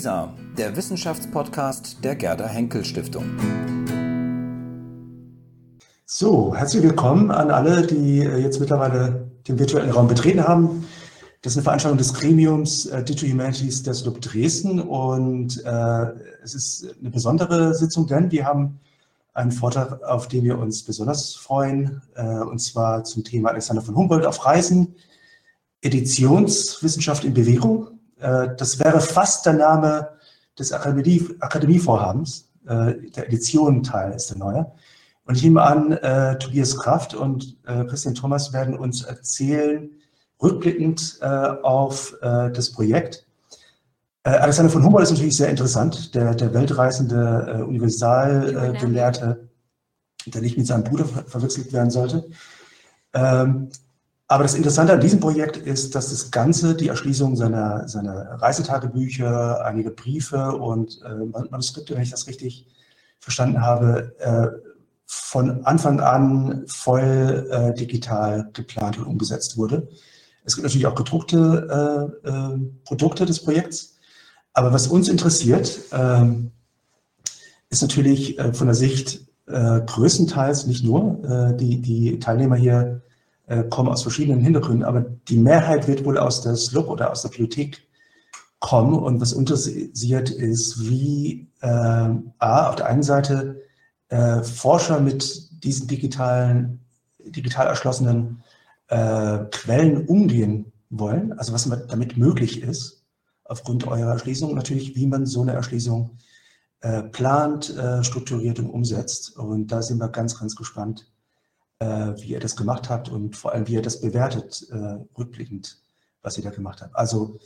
WISA, der Wissenschaftspodcast der Gerda Henkel Stiftung. So, herzlich willkommen an alle, die äh, jetzt mittlerweile den virtuellen Raum betreten haben. Das ist eine Veranstaltung des Gremiums äh, Digital Humanities der SLUB Dresden und äh, es ist eine besondere Sitzung, denn wir haben einen Vortrag, auf den wir uns besonders freuen, äh, und zwar zum Thema Alexander von Humboldt auf Reisen, Editionswissenschaft in Bewegung. Äh, das wäre fast der Name des Akademie, Akademievorhabens. Äh, der Edition-Teil ist der neue. Und ich nehme an, äh, Tobias Kraft und äh, Christian Thomas werden uns erzählen, rückblickend äh, auf äh, das Projekt. Alexander von Humboldt ist natürlich sehr interessant, der, der weltreisende Universalgelehrte, der nicht mit seinem Bruder ver verwechselt werden sollte. Ähm, aber das Interessante an diesem Projekt ist, dass das Ganze, die Erschließung seiner, seiner Reisetagebücher, einige Briefe und äh, Manuskripte, wenn ich das richtig verstanden habe, äh, von Anfang an voll äh, digital geplant und umgesetzt wurde. Es gibt natürlich auch gedruckte äh, äh, Produkte des Projekts. Aber was uns interessiert, ähm, ist natürlich äh, von der Sicht größtenteils nicht nur die, die Teilnehmer hier äh, kommen aus verschiedenen Hintergründen, aber die Mehrheit wird wohl aus der SLUB oder aus der Bibliothek kommen. Und was interessiert ist, wie äh, A, auf der einen Seite äh, Forscher mit diesen digitalen, digital erschlossenen äh, Quellen umgehen wollen, also was damit möglich ist, aufgrund eurer Erschließung, natürlich, wie man so eine Erschließung äh, plant, äh, strukturiert und umsetzt. Und da sind wir ganz, ganz gespannt, wie ihr das gemacht habt und vor allem, wie ihr das bewertet, äh, rückblickend, was ihr da gemacht habt. Also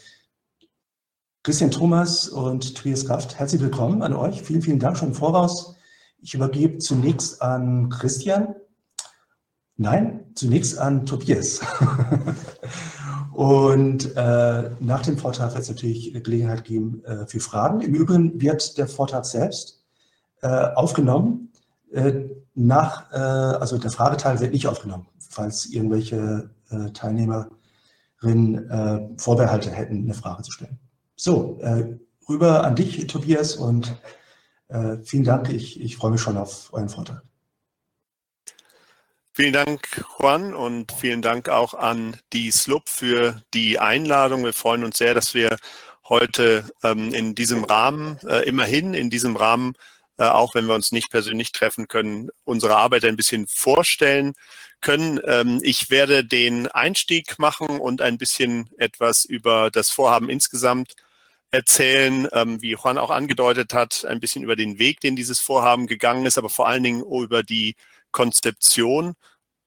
Christian Thomas und Tobias Kraft, herzlich willkommen an euch. Vielen, vielen Dank schon im Voraus. Ich übergebe zunächst an Christian. Nein, zunächst an Tobias. und äh, nach dem Vortrag wird es natürlich Gelegenheit geben äh, für Fragen. Im Übrigen wird der Vortrag selbst äh, aufgenommen äh, nach, äh, also der Frageteil wird nicht aufgenommen, falls irgendwelche äh, Teilnehmerinnen Vorbehalte hätten, eine Frage zu stellen. So, rüber an dich, Tobias, und vielen Dank. Ich, ich freue mich schon auf euren Vortrag. Vielen Dank, Juan, und vielen Dank auch an die SLUB für die Einladung. Wir freuen uns sehr, dass wir heute ähm, in diesem Rahmen, äh, immerhin in diesem Rahmen äh, auch wenn wir uns nicht persönlich treffen können, unsere Arbeit ein bisschen vorstellen können. Ähm, ich werde den Einstieg machen und ein bisschen etwas über das Vorhaben insgesamt erzählen, ähm, wie Juan auch angedeutet hat, ein bisschen über den Weg, den dieses Vorhaben gegangen ist, aber vor allen Dingen über die Konzeption.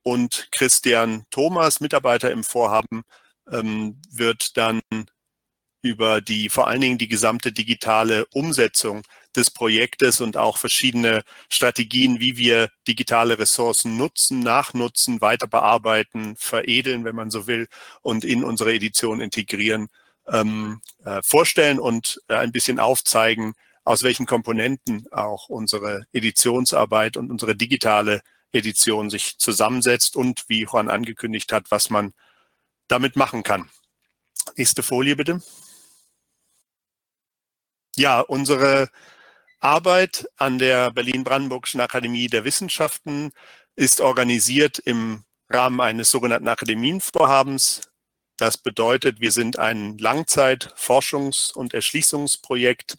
Und Christian Thomas, Mitarbeiter im Vorhaben, ähm, wird dann über die vor allen Dingen die gesamte digitale Umsetzung des Projektes und auch verschiedene Strategien, wie wir digitale Ressourcen nutzen, nachnutzen, weiter bearbeiten, veredeln, wenn man so will, und in unsere Edition integrieren, ähm, äh, vorstellen und äh, ein bisschen aufzeigen, aus welchen Komponenten auch unsere Editionsarbeit und unsere digitale Edition sich zusammensetzt und wie Juan angekündigt hat, was man damit machen kann. Nächste Folie bitte. Ja, unsere Arbeit an der Berlin-Brandenburgischen Akademie der Wissenschaften ist organisiert im Rahmen eines sogenannten Akademienvorhabens. Das bedeutet, wir sind ein Langzeit-Forschungs- und Erschließungsprojekt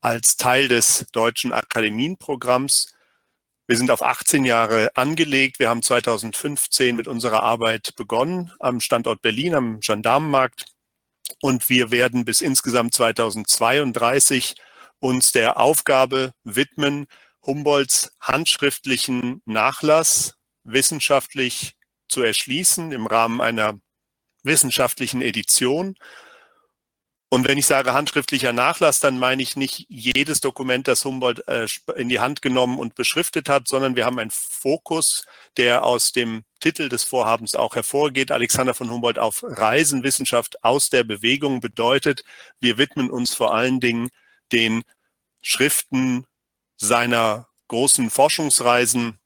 als Teil des deutschen Akademienprogramms. Wir sind auf 18 Jahre angelegt. Wir haben 2015 mit unserer Arbeit begonnen am Standort Berlin, am Gendarmenmarkt. Und wir werden bis insgesamt 2032 uns der Aufgabe widmen, Humboldts handschriftlichen Nachlass wissenschaftlich zu erschließen im Rahmen einer wissenschaftlichen Edition. Und wenn ich sage handschriftlicher Nachlass, dann meine ich nicht jedes Dokument, das Humboldt äh, in die Hand genommen und beschriftet hat, sondern wir haben einen Fokus, der aus dem Titel des Vorhabens auch hervorgeht. Alexander von Humboldt auf Reisen, Wissenschaft aus der Bewegung bedeutet, wir widmen uns vor allen Dingen den Schriften seiner großen Forschungsreisen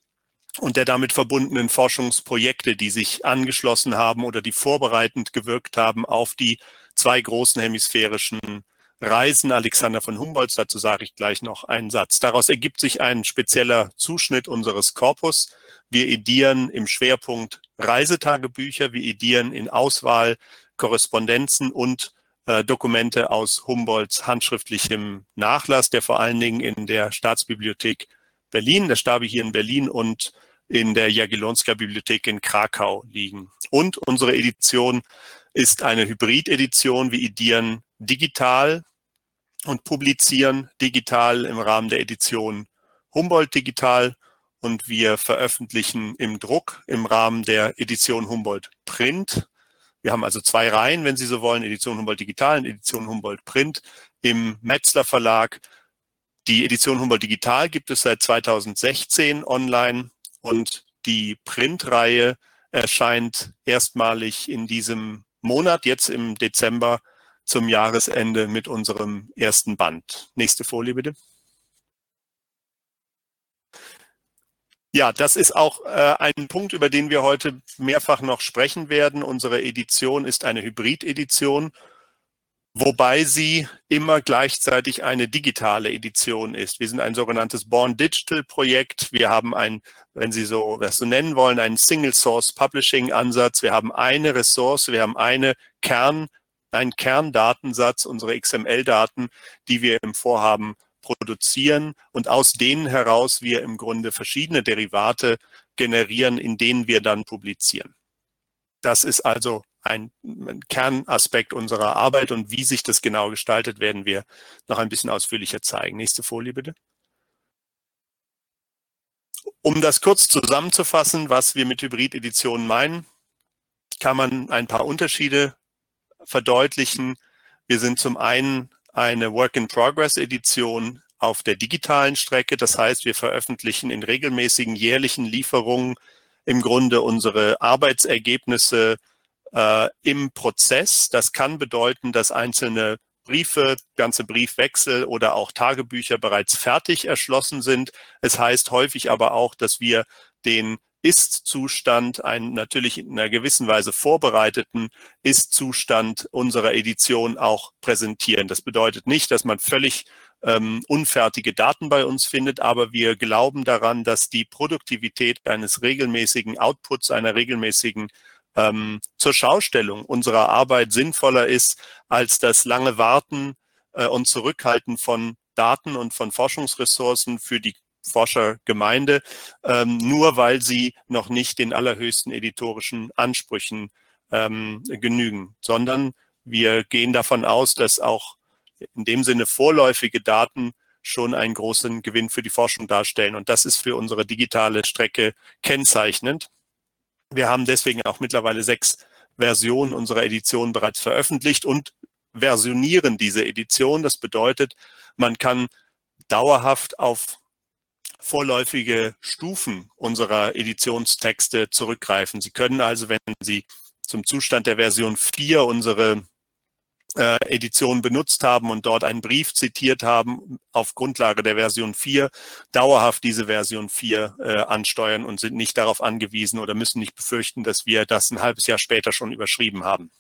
und der damit verbundenen Forschungsprojekte, die sich angeschlossen haben oder die vorbereitend gewirkt haben auf die zwei großen hemisphärischen Reisen Alexander von Humboldts. Dazu sage ich gleich noch einen Satz. Daraus ergibt sich ein spezieller Zuschnitt unseres Korpus. Wir edieren im Schwerpunkt Reisetagebücher, wir edieren in Auswahl Korrespondenzen und äh, Dokumente aus Humboldts handschriftlichem Nachlass, der vor allen Dingen in der Staatsbibliothek Berlin, der Stabi hier in Berlin und in der Jagiellonska Bibliothek in Krakau liegen. Und unsere Edition ist eine Hybrid-Edition. Wir edieren digital und publizieren digital im Rahmen der Edition Humboldt Digital und wir veröffentlichen im Druck im Rahmen der Edition Humboldt Print. Wir haben also zwei Reihen, wenn Sie so wollen, Edition Humboldt Digital und Edition Humboldt Print im Metzler Verlag. Die Edition Humboldt Digital gibt es seit 2016 online und die Printreihe erscheint erstmalig in diesem Monat, jetzt im Dezember zum Jahresende mit unserem ersten Band. Nächste Folie bitte. Ja, das ist auch äh, ein Punkt, über den wir heute mehrfach noch sprechen werden. Unsere Edition ist eine Hybrid-Edition, wobei sie immer gleichzeitig eine digitale Edition ist. Wir sind ein sogenanntes Born Digital Projekt. Wir haben ein, wenn Sie so das so nennen wollen, einen Single Source Publishing Ansatz. Wir haben eine Ressource, wir haben eine Kern, einen Kerndatensatz, unsere XML-Daten, die wir im Vorhaben produzieren und aus denen heraus wir im Grunde verschiedene Derivate generieren, in denen wir dann publizieren. Das ist also ein, Kernaspekt unserer Arbeit und wie sich das genau gestaltet, werden wir noch ein bisschen ausführlicher zeigen. Nächste Folie bitte. Um das kurz zusammenzufassen, was wir mit Hybrid-Editionen meinen, kann man ein paar Unterschiede verdeutlichen. Wir sind zum einen eine Work-in-Progress-Edition auf der digitalen Strecke. Das heißt, wir veröffentlichen in regelmäßigen jährlichen Lieferungen im Grunde unsere Arbeitsergebnisse äh, im Prozess. Das kann bedeuten, dass einzelne Briefe, ganze Briefwechsel oder auch Tagebücher bereits fertig erschlossen sind. Es heißt häufig aber auch, dass wir den ist-Zustand, einen natürlich in einer gewissen Weise vorbereiteten Ist-Zustand unserer Edition auch präsentieren. Das bedeutet nicht, dass man völlig ähm, unfertige Daten bei uns findet, aber wir glauben daran, dass die Produktivität eines regelmäßigen Outputs, einer regelmäßigen ähm, zur Schaustellung unserer Arbeit sinnvoller ist als das lange Warten äh, und Zurückhalten von Daten und von Forschungsressourcen für die Forschergemeinde, ähm, nur weil sie noch nicht den allerhöchsten editorischen Ansprüchen ähm, genügen, sondern wir gehen davon aus, dass auch in dem Sinne vorläufige Daten schon einen großen Gewinn für die Forschung darstellen. Und das ist für unsere digitale Strecke kennzeichnend. Wir haben deswegen auch mittlerweile sechs Versionen unserer Edition bereits veröffentlicht und versionieren diese Edition. Das bedeutet, man kann dauerhaft auf vorläufige Stufen unserer Editionstexte zurückgreifen. Sie können also, wenn Sie zum Zustand der Version 4 unsere äh, Edition benutzt haben und dort einen Brief zitiert haben, auf Grundlage der Version 4 dauerhaft diese Version 4 äh, ansteuern und sind nicht darauf angewiesen oder müssen nicht befürchten, dass wir das ein halbes Jahr später schon überschrieben haben.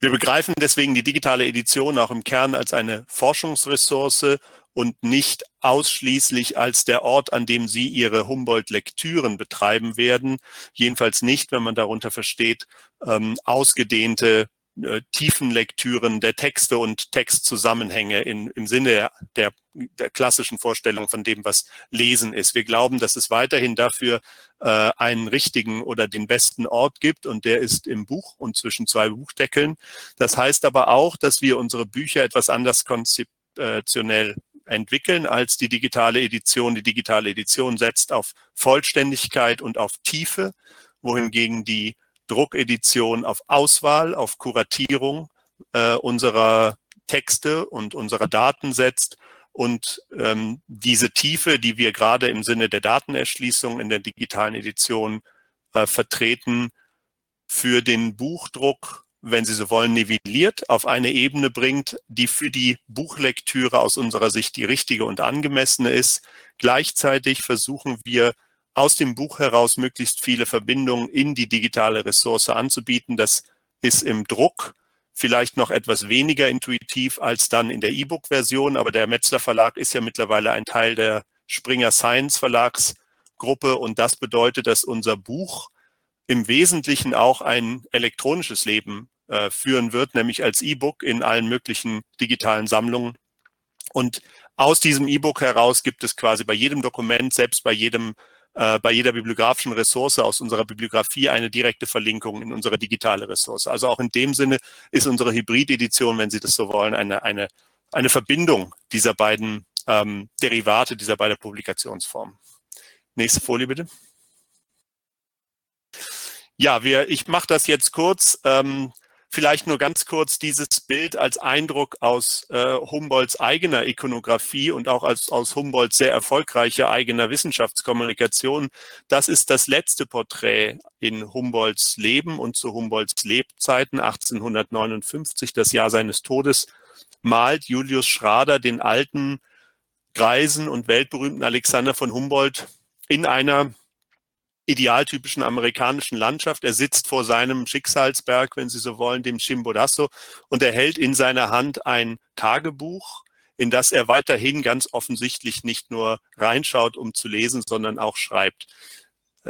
Wir begreifen deswegen die digitale Edition auch im Kern als eine Forschungsressource und nicht ausschließlich als der Ort, an dem Sie Ihre Humboldt-Lektüren betreiben werden. Jedenfalls nicht, wenn man darunter versteht, ähm, ausgedehnte äh, Tiefenlektüren der Texte und Textzusammenhänge in, im Sinne der, der, klassischen Vorstellung von dem, was Lesen ist. Wir glauben, dass es weiterhin dafür äh, einen richtigen oder den besten Ort gibt und der ist im Buch und zwischen zwei Buchdeckeln. Das heißt aber auch, dass wir unsere Bücher etwas anders konzeptionell entwickeln als die digitale Edition. Die digitale Edition setzt auf Vollständigkeit und auf Tiefe, wohingegen die Druckedition auf Auswahl, auf Kuratierung äh, unserer Texte und unserer Daten setzt und ähm, diese Tiefe, die wir gerade im Sinne der Datenerschließung in der digitalen Edition äh, vertreten, für den Buchdruck wenn Sie so wollen, nivelliert, auf eine Ebene bringt, die für die Buchlektüre aus unserer Sicht die richtige und angemessene ist. Gleichzeitig versuchen wir aus dem Buch heraus möglichst viele Verbindungen in die digitale Ressource anzubieten. Das ist im Druck vielleicht noch etwas weniger intuitiv als dann in der E-Book-Version, aber der Metzler Verlag ist ja mittlerweile ein Teil der Springer Science Verlagsgruppe und das bedeutet, dass unser Buch im Wesentlichen auch ein elektronisches Leben äh, führen wird, nämlich als E-Book in allen möglichen digitalen Sammlungen. Und aus diesem E-Book heraus gibt es quasi bei jedem Dokument, selbst bei jedem äh, bei jeder bibliografischen Ressource aus unserer Bibliografie eine direkte Verlinkung in unsere digitale Ressource. Also auch in dem Sinne ist unsere Hybrid-Edition, wenn Sie das so wollen, eine, eine, eine Verbindung dieser beiden ähm, Derivate, dieser beiden Publikationsformen. Nächste Folie bitte. Ja, wir, ich mache das jetzt kurz. Ähm, Vielleicht nur ganz kurz dieses Bild als Eindruck aus äh, Humboldts eigener Ikonografie und auch als, aus Humboldts sehr erfolgreicher eigener Wissenschaftskommunikation. Das ist das letzte Porträt in Humboldts Leben und zu Humboldts Lebzeiten 1859, das Jahr seines Todes, malt Julius Schrader den alten, greisen und weltberühmten Alexander von Humboldt in einer idealtypischen amerikanischen Landschaft. Er sitzt vor seinem Schicksalsberg, wenn Sie so wollen, dem Chimborazo, und er hält in seiner Hand ein Tagebuch, in das er weiterhin ganz offensichtlich nicht nur reinschaut, um zu lesen, sondern auch schreibt.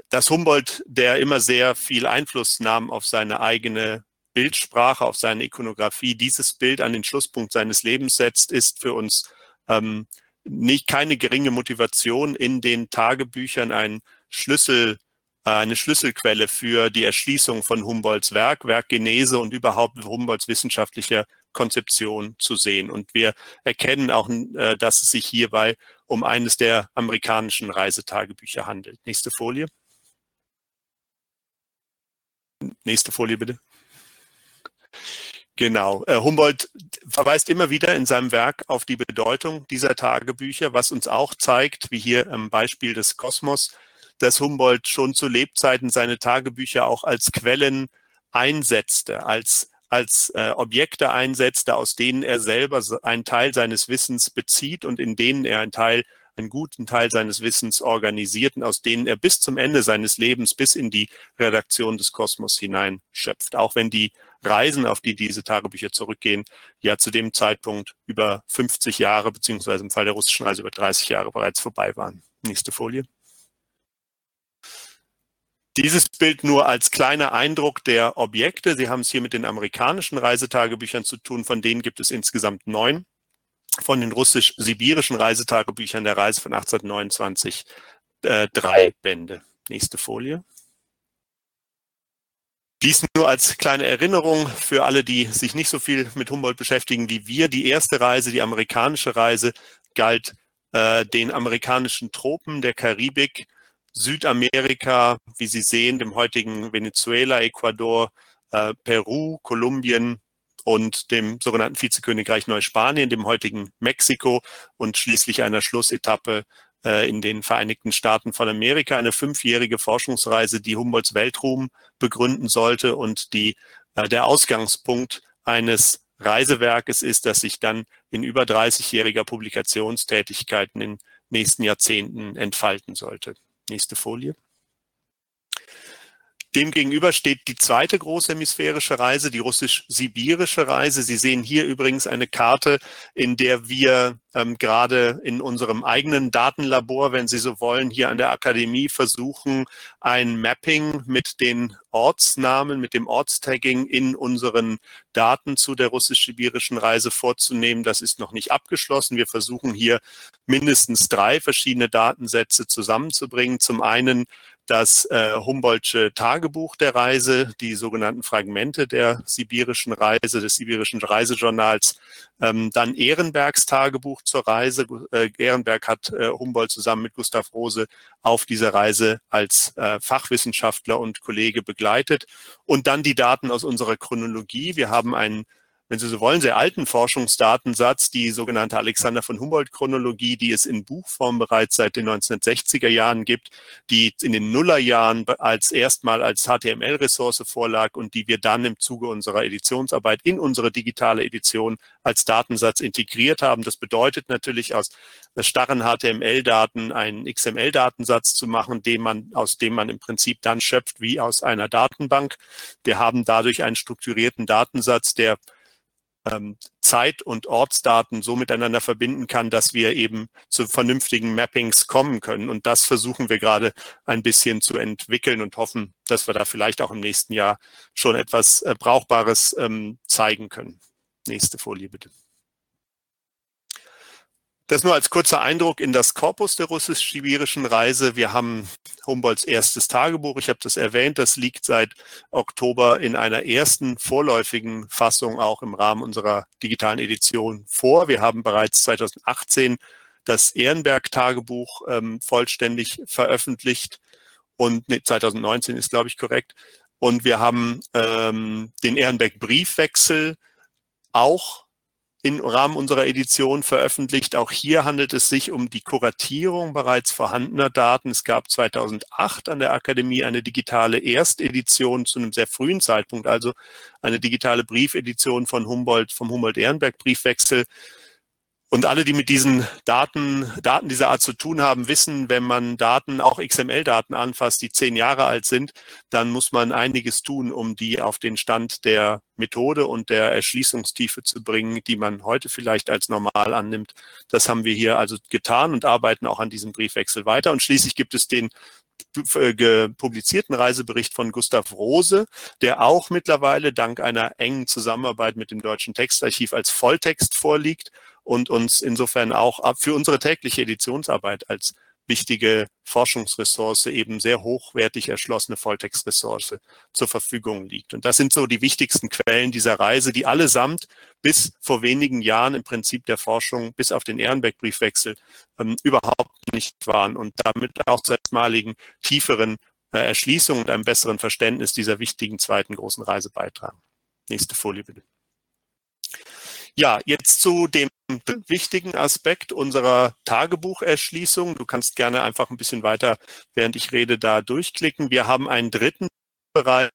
Dass Humboldt, der immer sehr viel Einfluss nahm auf seine eigene Bildsprache, auf seine Ikonografie, dieses Bild an den Schlusspunkt seines Lebens setzt, ist für uns ähm, nicht keine geringe Motivation in den Tagebüchern ein Schlüssel eine Schlüsselquelle für die Erschließung von Humboldts Werk, Werkgenese und überhaupt Humboldts wissenschaftlicher Konzeption zu sehen. Und wir erkennen auch, äh, dass es sich hierbei um eines der amerikanischen Reisetagebücher handelt. Nächste Folie. Nächste Folie bitte. Genau. Äh, Humboldt verweist immer wieder in seinem Werk auf die Bedeutung dieser Tagebücher, was uns auch zeigt, wie hier am Beispiel des Kosmos, dass Humboldt schon zu Lebzeiten seine Tagebücher auch als Quellen einsetzte, als, als äh, Objekte einsetzte, aus denen er selber einen Teil seines Wissens bezieht und in denen er einen Teil, einen guten Teil seines Wissens organisiert und aus denen er bis zum Ende seines Lebens, bis in die Redaktion des Kosmos hinein schöpft. Auch wenn die Reisen, auf die diese Tagebücher zurückgehen, ja zu dem Zeitpunkt über 50 Jahre, beziehungsweise im Fall der russischen Reise über 30 Jahre bereits vorbei waren. Nächste Folie. Dieses Bild nur als kleiner Eindruck der Objekte. Sie haben es hier mit den amerikanischen Reisetagebüchern zu tun. Von denen gibt es insgesamt neun. Von den russisch-sibirischen Reisetagebüchern der Reise von 1829 äh, drei Bände. Nächste Folie. Dies nur als kleine Erinnerung für alle, die sich nicht so viel mit Humboldt beschäftigen wie wir. Die erste Reise, die amerikanische Reise, galt äh, den amerikanischen Tropen der Karibik Südamerika, wie Sie sehen, dem heutigen Venezuela, Ecuador, äh, Peru, Kolumbien und dem sogenannten Vizekönigreich Neuspanien, dem heutigen Mexiko und schließlich einer Schlussetappe äh, in den Vereinigten Staaten von Amerika, eine fünfjährige Forschungsreise, die Humboldts Weltruhm begründen sollte und die äh, der Ausgangspunkt eines Reisewerkes ist, das sich dann in über 30-jähriger Publikationstätigkeit in den nächsten Jahrzehnten entfalten sollte. Nächste Folie. Demgegenüber steht die zweite große hemisphärische Reise, die russisch-sibirische Reise. Sie sehen hier übrigens eine Karte, in der wir ähm, gerade in unserem eigenen Datenlabor, wenn Sie so wollen, hier an der Akademie versuchen, ein Mapping mit den Ortsnamen, mit dem Ortstagging in unseren Daten zu der russisch-sibirischen Reise vorzunehmen. Das ist noch nicht abgeschlossen. Wir versuchen hier mindestens drei verschiedene Datensätze zusammenzubringen. Zum einen das äh, Humboldtsche Tagebuch der Reise, die sogenannten Fragmente der sibirischen Reise, des sibirischen Reisejournals, ähm, dann Ehrenbergs Tagebuch zur Reise. Äh, Ehrenberg hat äh, Humboldt zusammen mit Gustav Rose auf dieser Reise als äh, Fachwissenschaftler und Kollege begleitet. Und dann die Daten aus unserer Chronologie. Wir haben einen wenn Sie so wollen, sehr alten Forschungsdatensatz, die sogenannte Alexander von Humboldt-Chronologie, die es in Buchform bereits seit den 1960er Jahren gibt, die in den Nullerjahren als erstmal als HTML-Ressource vorlag und die wir dann im Zuge unserer Editionsarbeit in unsere digitale Edition als Datensatz integriert haben. Das bedeutet natürlich aus starren HTML-Daten einen XML-Datensatz zu machen, den man, aus dem man im Prinzip dann schöpft wie aus einer Datenbank. Wir haben dadurch einen strukturierten Datensatz, der Zeit- und Ortsdaten so miteinander verbinden kann, dass wir eben zu vernünftigen Mappings kommen können. Und das versuchen wir gerade ein bisschen zu entwickeln und hoffen, dass wir da vielleicht auch im nächsten Jahr schon etwas äh, Brauchbares ähm, zeigen können. Nächste Folie bitte. Das nur als kurzer Eindruck in das Korpus der russisch-sibirischen Reise. Wir haben Humboldts erstes Tagebuch. Ich habe das erwähnt. Das liegt seit Oktober in einer ersten vorläufigen Fassung auch im Rahmen unserer digitalen Edition vor. Wir haben bereits 2018 das Ehrenberg-Tagebuch ähm, vollständig veröffentlicht und nee, 2019 ist, glaube ich, korrekt. Und wir haben ähm, den Ehrenberg-Briefwechsel auch im Rahmen unserer Edition veröffentlicht. Auch hier handelt es sich um die Kuratierung bereits vorhandener Daten. Es gab 2008 an der Akademie eine digitale Erstedition zu einem sehr frühen Zeitpunkt, also eine digitale Briefedition von Humboldt, vom Humboldt-Ehrenberg-Briefwechsel. Und alle, die mit diesen Daten, Daten dieser Art zu tun haben, wissen, wenn man Daten, auch XML-Daten anfasst, die zehn Jahre alt sind, dann muss man einiges tun, um die auf den Stand der Methode und der Erschließungstiefe zu bringen, die man heute vielleicht als normal annimmt. Das haben wir hier also getan und arbeiten auch an diesem Briefwechsel weiter. Und schließlich gibt es den publizierten Reisebericht von Gustav Rose, der auch mittlerweile dank einer engen Zusammenarbeit mit dem Deutschen Textarchiv als Volltext vorliegt und uns insofern auch für unsere tägliche Editionsarbeit als wichtige Forschungsressource, eben sehr hochwertig erschlossene Volltextressource zur Verfügung liegt. Und das sind so die wichtigsten Quellen dieser Reise, die allesamt bis vor wenigen Jahren im Prinzip der Forschung bis auf den Ehrenberg-Briefwechsel ähm, überhaupt nicht waren und damit auch zur erstmaligen tieferen äh, Erschließung und einem besseren Verständnis dieser wichtigen zweiten großen Reise beitragen. Nächste Folie bitte. Ja, jetzt zu dem wichtigen Aspekt unserer Tagebucherschließung. Du kannst gerne einfach ein bisschen weiter, während ich rede, da durchklicken. Wir haben einen dritten Bereich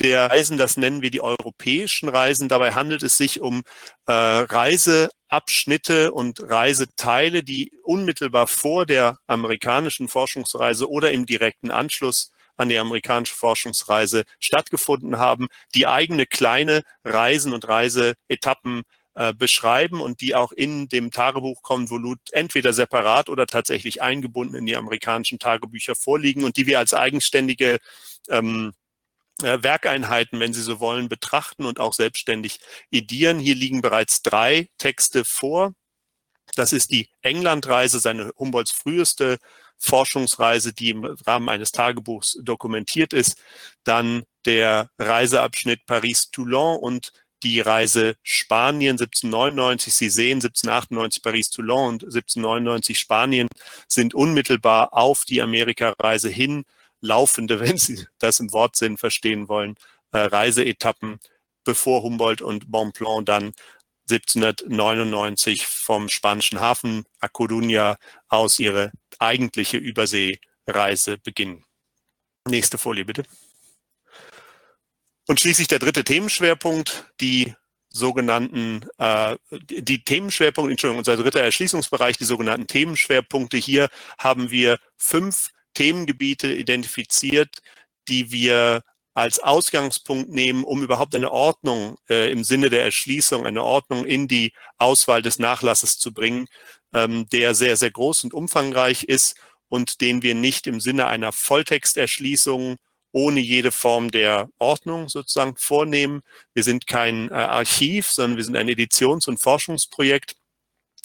der Reisen, das nennen wir die europäischen Reisen. Dabei handelt es sich um äh, Reiseabschnitte und Reiseteile, die unmittelbar vor der amerikanischen Forschungsreise oder im direkten Anschluss an die amerikanische Forschungsreise stattgefunden haben, die eigene kleine Reisen und Reiseetappen äh, beschreiben und die auch in dem Tagebuchkonvolut entweder separat oder tatsächlich eingebunden in die amerikanischen Tagebücher vorliegen und die wir als eigenständige ähm, äh, Werkeinheiten, wenn Sie so wollen, betrachten und auch selbstständig edieren. Hier liegen bereits drei Texte vor. Das ist die Englandreise, seine Humboldts früheste Forschungsreise, die im Rahmen eines Tagebuchs dokumentiert ist. Dann der Reiseabschnitt Paris-Toulon und die Reise Spanien 1799, Sie sehen 1798 Paris-Toulon und 1799 Spanien sind unmittelbar auf die Amerikareise hin laufende, wenn Sie das im Wortsinn verstehen wollen, äh, Reiseetappen, bevor Humboldt und Bonpland dann 1799 vom spanischen Hafen A Coruña aus ihre eigentliche Überseereise beginnen. Nächste Folie bitte. Und schließlich der dritte Themenschwerpunkt, die sogenannten, äh, die Themenschwerpunkte, Entschuldigung, unser dritter Erschließungsbereich, die sogenannten Themenschwerpunkte. Hier haben wir fünf Themengebiete identifiziert, die wir als Ausgangspunkt nehmen, um überhaupt eine Ordnung äh, im Sinne der Erschließung, eine Ordnung in die Auswahl des Nachlasses zu bringen, ähm, der sehr, sehr groß und umfangreich ist und den wir nicht im Sinne einer Volltexterschließung ohne jede Form der Ordnung sozusagen vornehmen. Wir sind kein äh, Archiv, sondern wir sind ein Editions- und Forschungsprojekt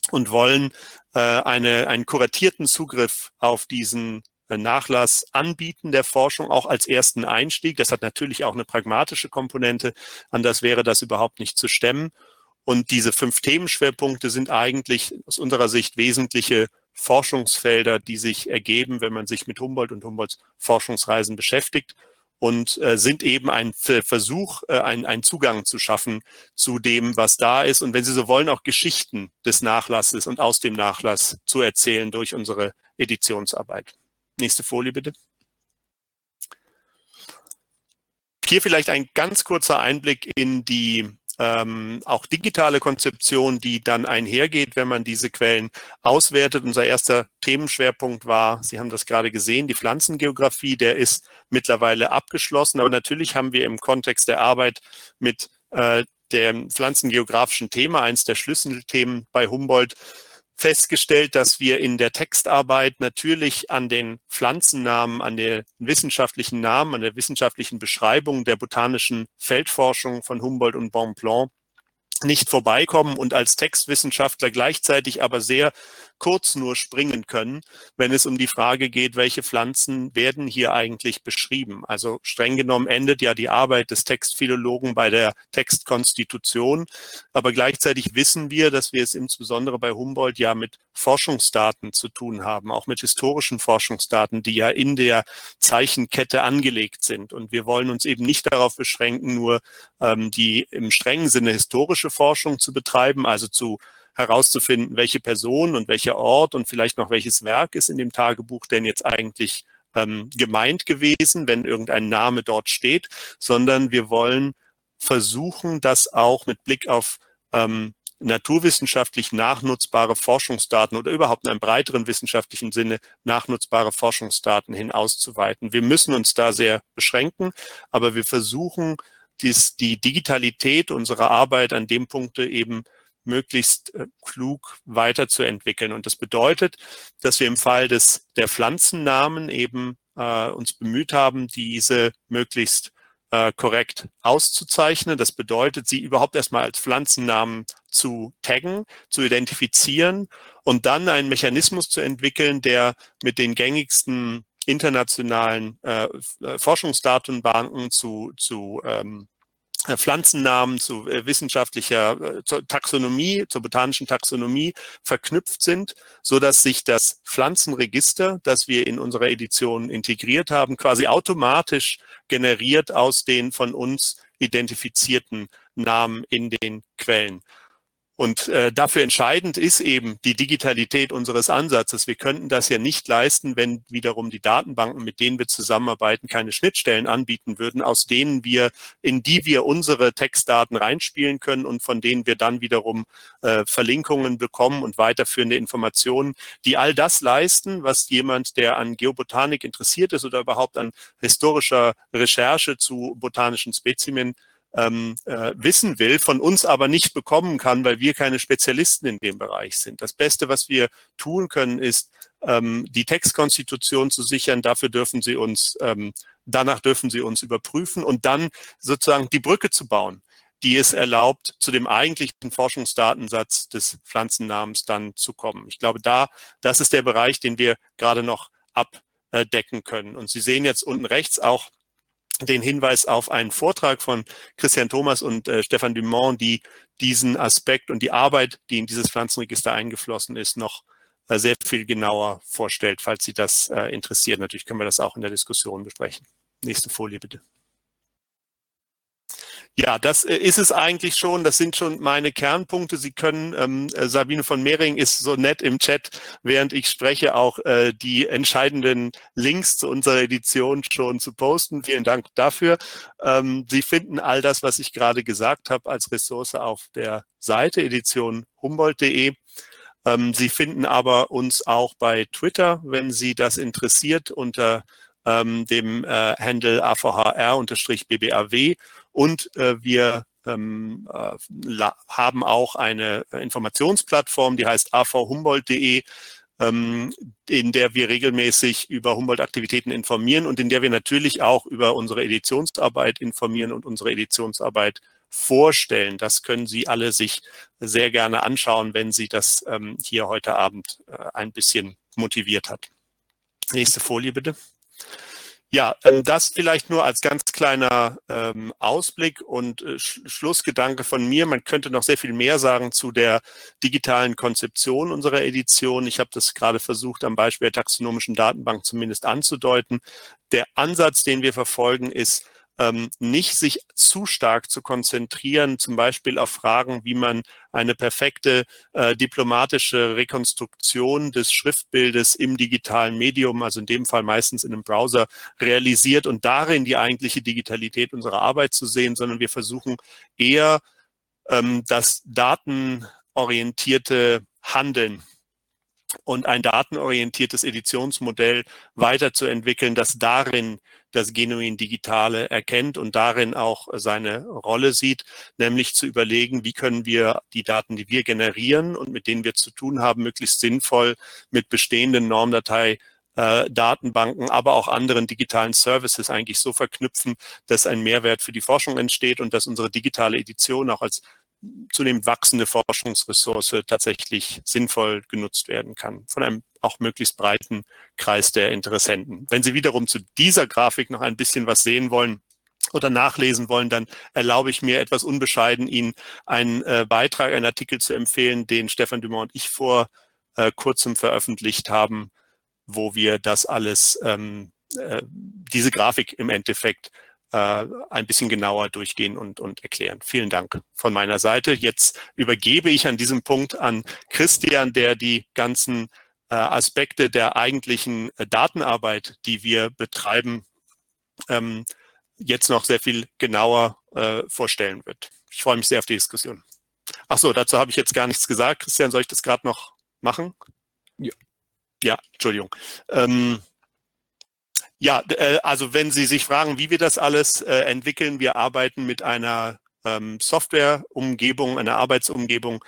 und wollen äh, eine, einen kuratierten Zugriff auf diesen äh, Nachlass anbieten der Forschung, auch als ersten Einstieg. Das hat natürlich auch eine pragmatische Komponente. Anders wäre das überhaupt nicht zu stemmen. Und diese fünf Themenschwerpunkte sind eigentlich aus unserer Sicht wesentliche Forschungsfelder, die sich ergeben, wenn man sich mit Humboldt und Humboldts Forschungsreisen beschäftigt und äh, sind eben ein Versuch, äh, ein, einen Zugang zu schaffen zu dem, was da ist. Und wenn Sie so wollen, auch Geschichten des Nachlasses und aus dem Nachlass zu erzählen durch unsere Editionsarbeit. Nächste Folie bitte. Hier vielleicht ein ganz kurzer Einblick in die ähm, auch digitale Konzeption, die dann einhergeht, wenn man diese Quellen auswertet. Unser erster Themenschwerpunkt war, Sie haben das gerade gesehen, die Pflanzengeografie, der ist mittlerweile abgeschlossen. Aber natürlich haben wir im Kontext der Arbeit mit äh, dem pflanzengeografischen Thema, eines der Schlüsselthemen bei Humboldt, festgestellt, dass wir in der Textarbeit natürlich an den Pflanzennamen, an den wissenschaftlichen Namen, an der wissenschaftlichen Beschreibung der botanischen Feldforschung von Humboldt und Bonpland nicht vorbeikommen und als Textwissenschaftler gleichzeitig aber sehr kurz nur springen können, wenn es um die Frage geht, welche Pflanzen werden hier eigentlich beschrieben. Also streng genommen endet ja die Arbeit des Textphilologen bei der Textkonstitution, aber gleichzeitig wissen wir, dass wir es insbesondere bei Humboldt ja mit Forschungsdaten zu tun haben, auch mit historischen Forschungsdaten, die ja in der Zeichenkette angelegt sind. Und wir wollen uns eben nicht darauf beschränken, nur ähm, die im strengen Sinne historische Forschung zu betreiben, also zu herauszufinden, welche Person und welcher Ort und vielleicht noch welches Werk ist in dem Tagebuch denn jetzt eigentlich ähm, gemeint gewesen, wenn irgendein Name dort steht, sondern wir wollen versuchen, das auch mit Blick auf ähm, naturwissenschaftlich nachnutzbare Forschungsdaten oder überhaupt in einem breiteren wissenschaftlichen Sinne nachnutzbare Forschungsdaten hin auszuweiten. Wir müssen uns da sehr beschränken, aber wir versuchen, dies, die Digitalität unserer Arbeit an dem Punkte eben möglichst äh, klug weiterzuentwickeln. Und das bedeutet, dass wir im Fall des, der Pflanzennamen eben äh, uns bemüht haben, diese möglichst äh, korrekt auszuzeichnen. Das bedeutet, sie überhaupt erstmal als Pflanzennamen zu taggen, zu identifizieren und dann einen Mechanismus zu entwickeln, der mit den gängigsten internationalen äh, Forschungsdatenbanken zu, zu ähm, äh, Pflanzennamen zu äh, wissenschaftlicher äh, Taxonomie, zur botanischen Taxonomie verknüpft sind, so dass sich das Pflanzenregister, das wir in unserer Edition integriert haben, quasi automatisch generiert aus den von uns identifizierten Namen in den Quellen. Und äh, dafür entscheidend ist eben die Digitalität unseres Ansatzes. Wir könnten das ja nicht leisten, wenn wiederum die Datenbanken, mit denen wir zusammenarbeiten, keine Schnittstellen anbieten würden, aus denen wir, in die wir unsere Textdaten reinspielen können und von denen wir dann wiederum äh, Verlinkungen bekommen und weiterführende Informationen, die all das leisten, was jemand, der an Geobotanik interessiert ist oder überhaupt an historischer Recherche zu botanischen Spezimien ähm, äh, wissen will, von uns aber nicht bekommen kann, weil wir keine Spezialisten in dem Bereich sind. Das Beste, was wir tun können, ist, ähm, die Textkonstitution zu sichern. Dafür dürfen Sie uns, ähm, danach dürfen Sie uns überprüfen und dann sozusagen die Brücke zu bauen die es erlaubt, zu dem eigentlichen Forschungsdatensatz des Pflanzennamens dann zu kommen. Ich glaube, da, das ist der Bereich, den wir gerade noch abdecken können. Und Sie sehen jetzt unten rechts auch den Hinweis auf einen Vortrag von Christian Thomas und äh, Stefan Dumont, die diesen Aspekt und die Arbeit, die in dieses Pflanzenregister eingeflossen ist, noch äh, sehr viel genauer vorstellt, falls Sie das äh, interessiert. Natürlich können wir das auch in der Diskussion besprechen. Nächste Folie bitte. Ja, das äh, ist es eigentlich schon. Das sind schon meine Kernpunkte. Sie können, ähm, äh, Sabine von Mehring ist so nett im Chat, während ich spreche, auch äh, die entscheidenden Links zu unserer Edition schon zu posten. Vielen Dank dafür. Ähm, Sie finden all das, was ich gerade gesagt habe, als Ressource auf der Seite edition humboldt.de. Ähm, Sie finden aber uns auch bei Twitter, wenn Sie das interessiert, unter ähm, dem äh, Handle AVHR-BBAW und äh, wir ähm, äh, haben auch eine Informationsplattform, die heißt avhumboldt.de, ähm, in der wir regelmäßig über Humboldt-Aktivitäten informieren und in der wir natürlich auch über unsere Editionsarbeit informieren und unsere Editionsarbeit vorstellen. Das können Sie alle sich sehr gerne anschauen, wenn Sie das ähm, hier heute Abend äh, ein bisschen motiviert hat. Nächste Folie bitte. Ja, ähm, das vielleicht nur als ganz kleiner ähm, Ausblick und äh, Sch Schlussgedanke von mir. Man könnte noch sehr viel mehr sagen zu der digitalen Konzeption unserer Edition. Ich habe das gerade versucht, am Beispiel der taxonomischen Datenbank zumindest anzudeuten. Der Ansatz, den wir verfolgen, ist, ähm, nicht sich zu stark zu konzentrieren, zum Beispiel auf Fragen, wie man eine perfekte äh, diplomatische Rekonstruktion des Schriftbildes im digitalen Medium, also in dem Fall meistens in einem Browser, realisiert und darin die eigentliche Digitalität unserer Arbeit zu sehen, sondern wir versuchen eher ähm, das datenorientierte Handeln und ein datenorientiertes Editionsmodell weiterzuentwickeln, das darin das genuin Digitale erkennt und darin auch seine Rolle sieht, nämlich zu überlegen, wie können wir die Daten, die wir generieren und mit denen wir zu tun haben, möglichst sinnvoll mit bestehenden Normdatei äh, Datenbanken, aber auch anderen digitalen Services eigentlich so verknüpfen, dass ein Mehrwert für die Forschung entsteht und dass unsere digitale Edition auch als zunehmend wachsende Forschungsressource tatsächlich sinnvoll genutzt werden kann von einem auch möglichst breiten Kreis der Interessenten. Wenn Sie wiederum zu dieser Grafik noch ein bisschen was sehen wollen, oder nachlesen wollen, dann erlaube ich mir etwas unbescheiden, Ihnen einen äh, Beitrag, einen Artikel zu empfehlen, den Stefan Dumont und ich vor äh, kurzem veröffentlicht haben, wo wir das alles, ähm, äh, diese Grafik im Endeffekt äh, ein bisschen genauer durchgehen und, und erklären. Vielen Dank von meiner Seite. Jetzt übergebe ich an diesem Punkt an Christian, der die ganzen äh, Aspekte der eigentlichen äh, Datenarbeit, die wir betreiben, ähm, jetzt noch sehr viel genauer äh, vorstellen wird. Ich freue mich sehr auf die Diskussion. Ach so, dazu habe ich jetzt gar nichts gesagt. Christian, soll ich das gerade noch machen? Ja. Ja, Entschuldigung. Ähm, ja, äh, also wenn Sie sich fragen, wie wir das alles äh, entwickeln, wir arbeiten mit einer ähm, Softwareumgebung, einer Arbeitsumgebung,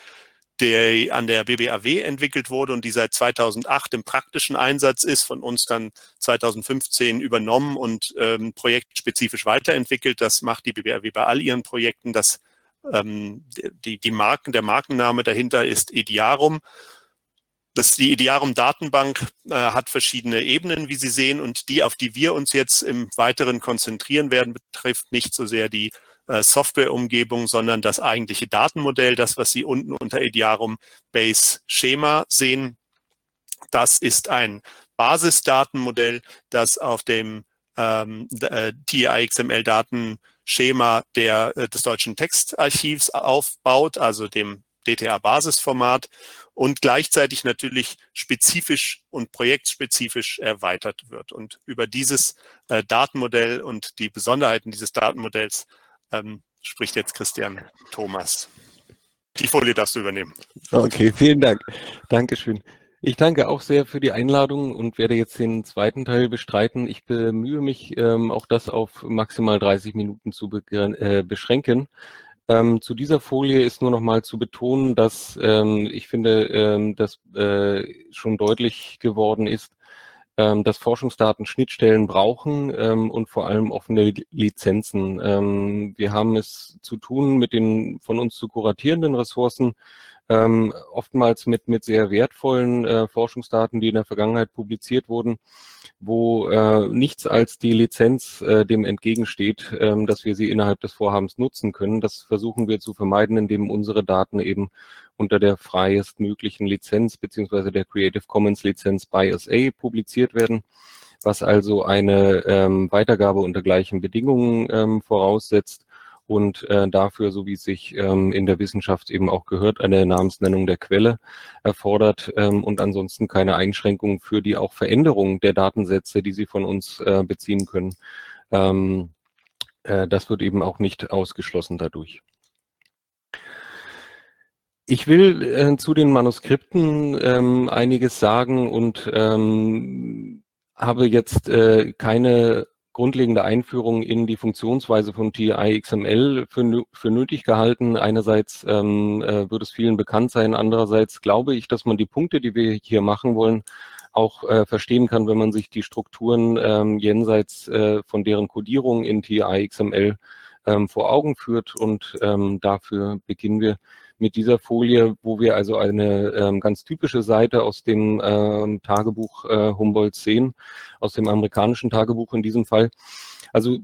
der an der BBAW entwickelt wurde und die seit 2008 im praktischen Einsatz ist, von uns dann 2015 übernommen und ähm, projektspezifisch weiterentwickelt. Das macht die BBAW bei all ihren Projekten. Das, ähm, die, die Marken, der Markenname dahinter ist Ediarum das, die Idearum-Datenbank äh, hat verschiedene Ebenen, wie Sie sehen, und die, auf die wir uns jetzt im Weiteren konzentrieren werden, betrifft nicht so sehr die äh, Softwareumgebung, sondern das eigentliche Datenmodell, das, was Sie unten unter Idearum Base Schema sehen. Das ist ein Basisdatenmodell, das auf dem ähm, äh, TI-XML-Datenschema der, äh, des deutschen Textarchivs aufbaut, also dem DTA-Basisformat und gleichzeitig natürlich spezifisch und projektspezifisch erweitert wird. Und über dieses äh, Datenmodell und die Besonderheiten dieses Datenmodells ähm, spricht jetzt Christian Thomas. Die Folie darfst du übernehmen. Okay, vielen Dank. Dankeschön. Ich danke auch sehr für die Einladung und werde jetzt den zweiten Teil bestreiten. Ich bemühe mich, ähm, auch das auf maximal 30 Minuten zu äh, beschränken. Ähm, zu dieser Folie ist nur noch mal zu betonen, dass ähm, ich finde, ähm, dass äh, schon deutlich geworden ist, ähm, dass Forschungsdaten Schnittstellen brauchen ähm, und vor allem offene Lizenzen. Ähm, wir haben es zu tun mit den von uns zu kuratierenden Ressourcen, ähm, oftmals mit, mit sehr wertvollen äh, Forschungsdaten, die in der Vergangenheit publiziert wurden, wo äh, nichts als die Lizenz äh, dem entgegensteht, ähm, dass wir sie innerhalb des Vorhabens nutzen können. Das versuchen wir zu vermeiden, indem unsere Daten eben unter der freiestmöglichen Lizenz beziehungsweise der Creative Commons Lizenz by SA publiziert werden, was also eine ähm, Weitergabe unter gleichen Bedingungen ähm, voraussetzt und äh, dafür, so wie es sich ähm, in der Wissenschaft eben auch gehört, eine Namensnennung der Quelle erfordert ähm, und ansonsten keine Einschränkungen für die auch Veränderung der Datensätze, die Sie von uns äh, beziehen können. Ähm, äh, das wird eben auch nicht ausgeschlossen dadurch. Ich will äh, zu den Manuskripten ähm, einiges sagen und ähm, habe jetzt äh, keine grundlegende Einführung in die Funktionsweise von TI XML für, für nötig gehalten. Einerseits ähm, äh, wird es vielen bekannt sein, andererseits glaube ich, dass man die Punkte, die wir hier machen wollen, auch äh, verstehen kann, wenn man sich die Strukturen ähm, jenseits äh, von deren Codierung in TI XML ähm, vor Augen führt. Und ähm, dafür beginnen wir mit dieser Folie, wo wir also eine ähm, ganz typische Seite aus dem ähm, Tagebuch äh, Humboldt sehen, aus dem amerikanischen Tagebuch in diesem Fall. Also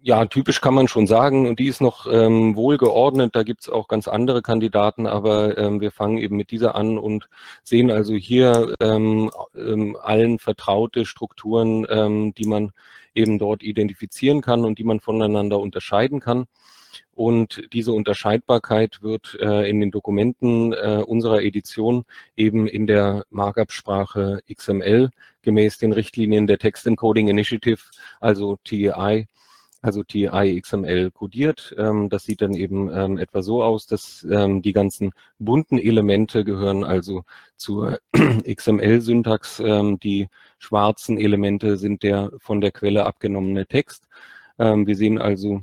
ja, typisch kann man schon sagen und die ist noch ähm, wohl geordnet. Da gibt's auch ganz andere Kandidaten, aber ähm, wir fangen eben mit dieser an und sehen also hier ähm, ähm, allen vertraute Strukturen, ähm, die man eben dort identifizieren kann und die man voneinander unterscheiden kann. Und diese Unterscheidbarkeit wird äh, in den Dokumenten äh, unserer Edition eben in der Markup-Sprache XML gemäß den Richtlinien der Text Encoding Initiative, also TEI, also TI XML kodiert. Ähm, das sieht dann eben ähm, etwa so aus, dass ähm, die ganzen bunten Elemente gehören also zur XML-Syntax. Die schwarzen Elemente sind der von der Quelle abgenommene Text. Wir sehen also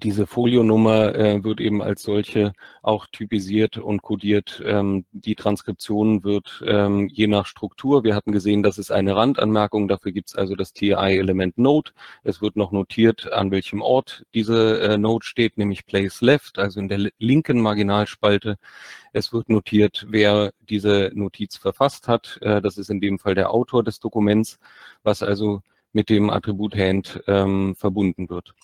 diese Folionummer äh, wird eben als solche auch typisiert und kodiert. Ähm, die Transkription wird ähm, je nach Struktur. Wir hatten gesehen, das ist eine Randanmerkung. Dafür gibt es also das TI-Element Node. Es wird noch notiert, an welchem Ort diese äh, Node steht, nämlich Place Left, also in der linken Marginalspalte. Es wird notiert, wer diese Notiz verfasst hat. Äh, das ist in dem Fall der Autor des Dokuments, was also mit dem Attribut Hand ähm, verbunden wird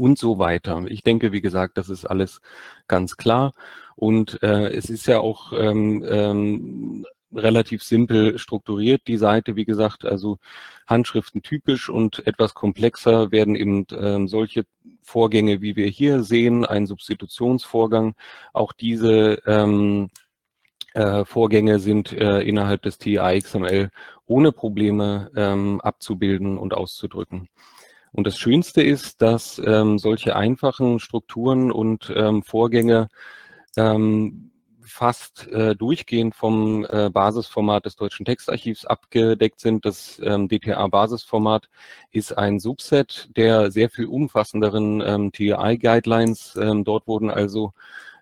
und so weiter. Ich denke, wie gesagt, das ist alles ganz klar. Und äh, es ist ja auch ähm, ähm, relativ simpel strukturiert, die Seite, wie gesagt, also Handschriften typisch und etwas komplexer werden eben ähm, solche Vorgänge, wie wir hier sehen, ein Substitutionsvorgang. Auch diese ähm, äh, Vorgänge sind äh, innerhalb des TI XML ohne Probleme ähm, abzubilden und auszudrücken. Und das Schönste ist, dass ähm, solche einfachen Strukturen und ähm, Vorgänge ähm, fast äh, durchgehend vom äh, Basisformat des Deutschen Textarchivs abgedeckt sind. Das ähm, DTA-Basisformat ist ein Subset der sehr viel umfassenderen ähm, TI-Guidelines. Ähm, dort wurden also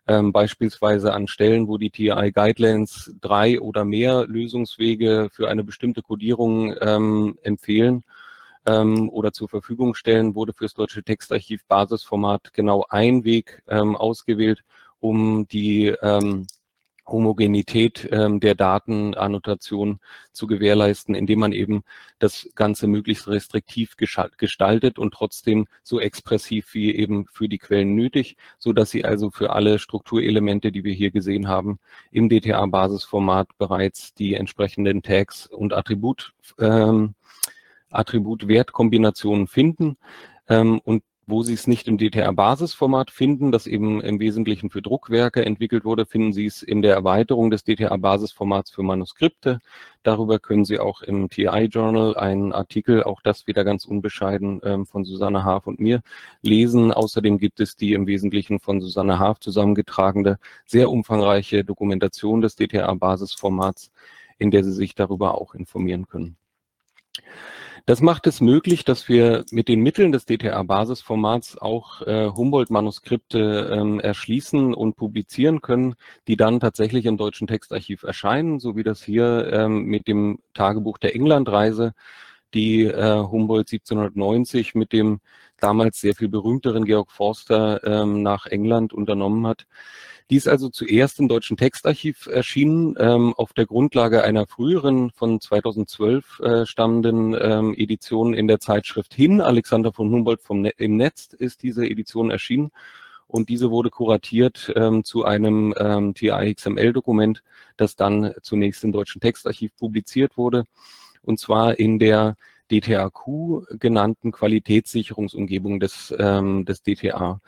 ähm, beispielsweise an Stellen, wo die TI-Guidelines drei oder mehr Lösungswege für eine bestimmte Codierung ähm, empfehlen, ähm, oder zur Verfügung stellen, wurde fürs Deutsche Textarchiv Basisformat genau ein Weg ähm, ausgewählt, um die ähm, Homogenität ähm, der Datenannotation zu gewährleisten, indem man eben das Ganze möglichst restriktiv gestaltet und trotzdem so expressiv wie eben für die Quellen nötig, so dass sie also für alle Strukturelemente, die wir hier gesehen haben, im DTA-Basisformat bereits die entsprechenden Tags und Attribut ähm, Attribut-Wert-Kombinationen finden ähm, und wo Sie es nicht im DTA-Basisformat finden, das eben im Wesentlichen für Druckwerke entwickelt wurde, finden Sie es in der Erweiterung des DTA-Basisformats für Manuskripte. Darüber können Sie auch im TI-Journal einen Artikel, auch das wieder ganz unbescheiden ähm, von Susanne Haaf und mir, lesen. Außerdem gibt es die im Wesentlichen von Susanne Haaf zusammengetragene, sehr umfangreiche Dokumentation des DTA-Basisformats, in der Sie sich darüber auch informieren können. Das macht es möglich, dass wir mit den Mitteln des DTA-Basisformats auch äh, Humboldt-Manuskripte ähm, erschließen und publizieren können, die dann tatsächlich im Deutschen Textarchiv erscheinen, so wie das hier ähm, mit dem Tagebuch der Englandreise, die äh, Humboldt 1790 mit dem damals sehr viel berühmteren Georg Forster ähm, nach England unternommen hat. Die ist also zuerst im Deutschen Textarchiv erschienen, ähm, auf der Grundlage einer früheren von 2012 äh, stammenden ähm, Edition in der Zeitschrift Hin. Alexander von Humboldt vom ne im Netz ist diese Edition erschienen und diese wurde kuratiert ähm, zu einem ähm, TI-XML-Dokument, das dann zunächst im Deutschen Textarchiv publiziert wurde und zwar in der DTAQ genannten Qualitätssicherungsumgebung des, ähm, des DTA.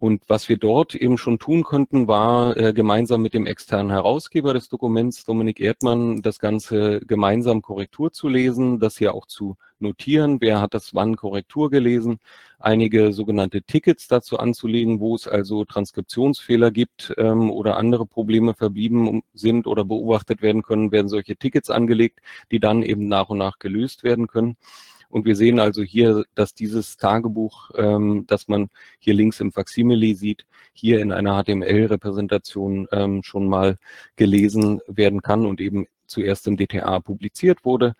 Und was wir dort eben schon tun konnten, war äh, gemeinsam mit dem externen Herausgeber des Dokuments, Dominik Erdmann, das Ganze gemeinsam Korrektur zu lesen, das hier auch zu notieren, wer hat das wann Korrektur gelesen, einige sogenannte Tickets dazu anzulegen, wo es also Transkriptionsfehler gibt ähm, oder andere Probleme verblieben sind oder beobachtet werden können, werden solche Tickets angelegt, die dann eben nach und nach gelöst werden können. Und wir sehen also hier, dass dieses Tagebuch, ähm, das man hier links im Faksimile sieht, hier in einer HTML-Repräsentation ähm, schon mal gelesen werden kann und eben zuerst im DTA publiziert wurde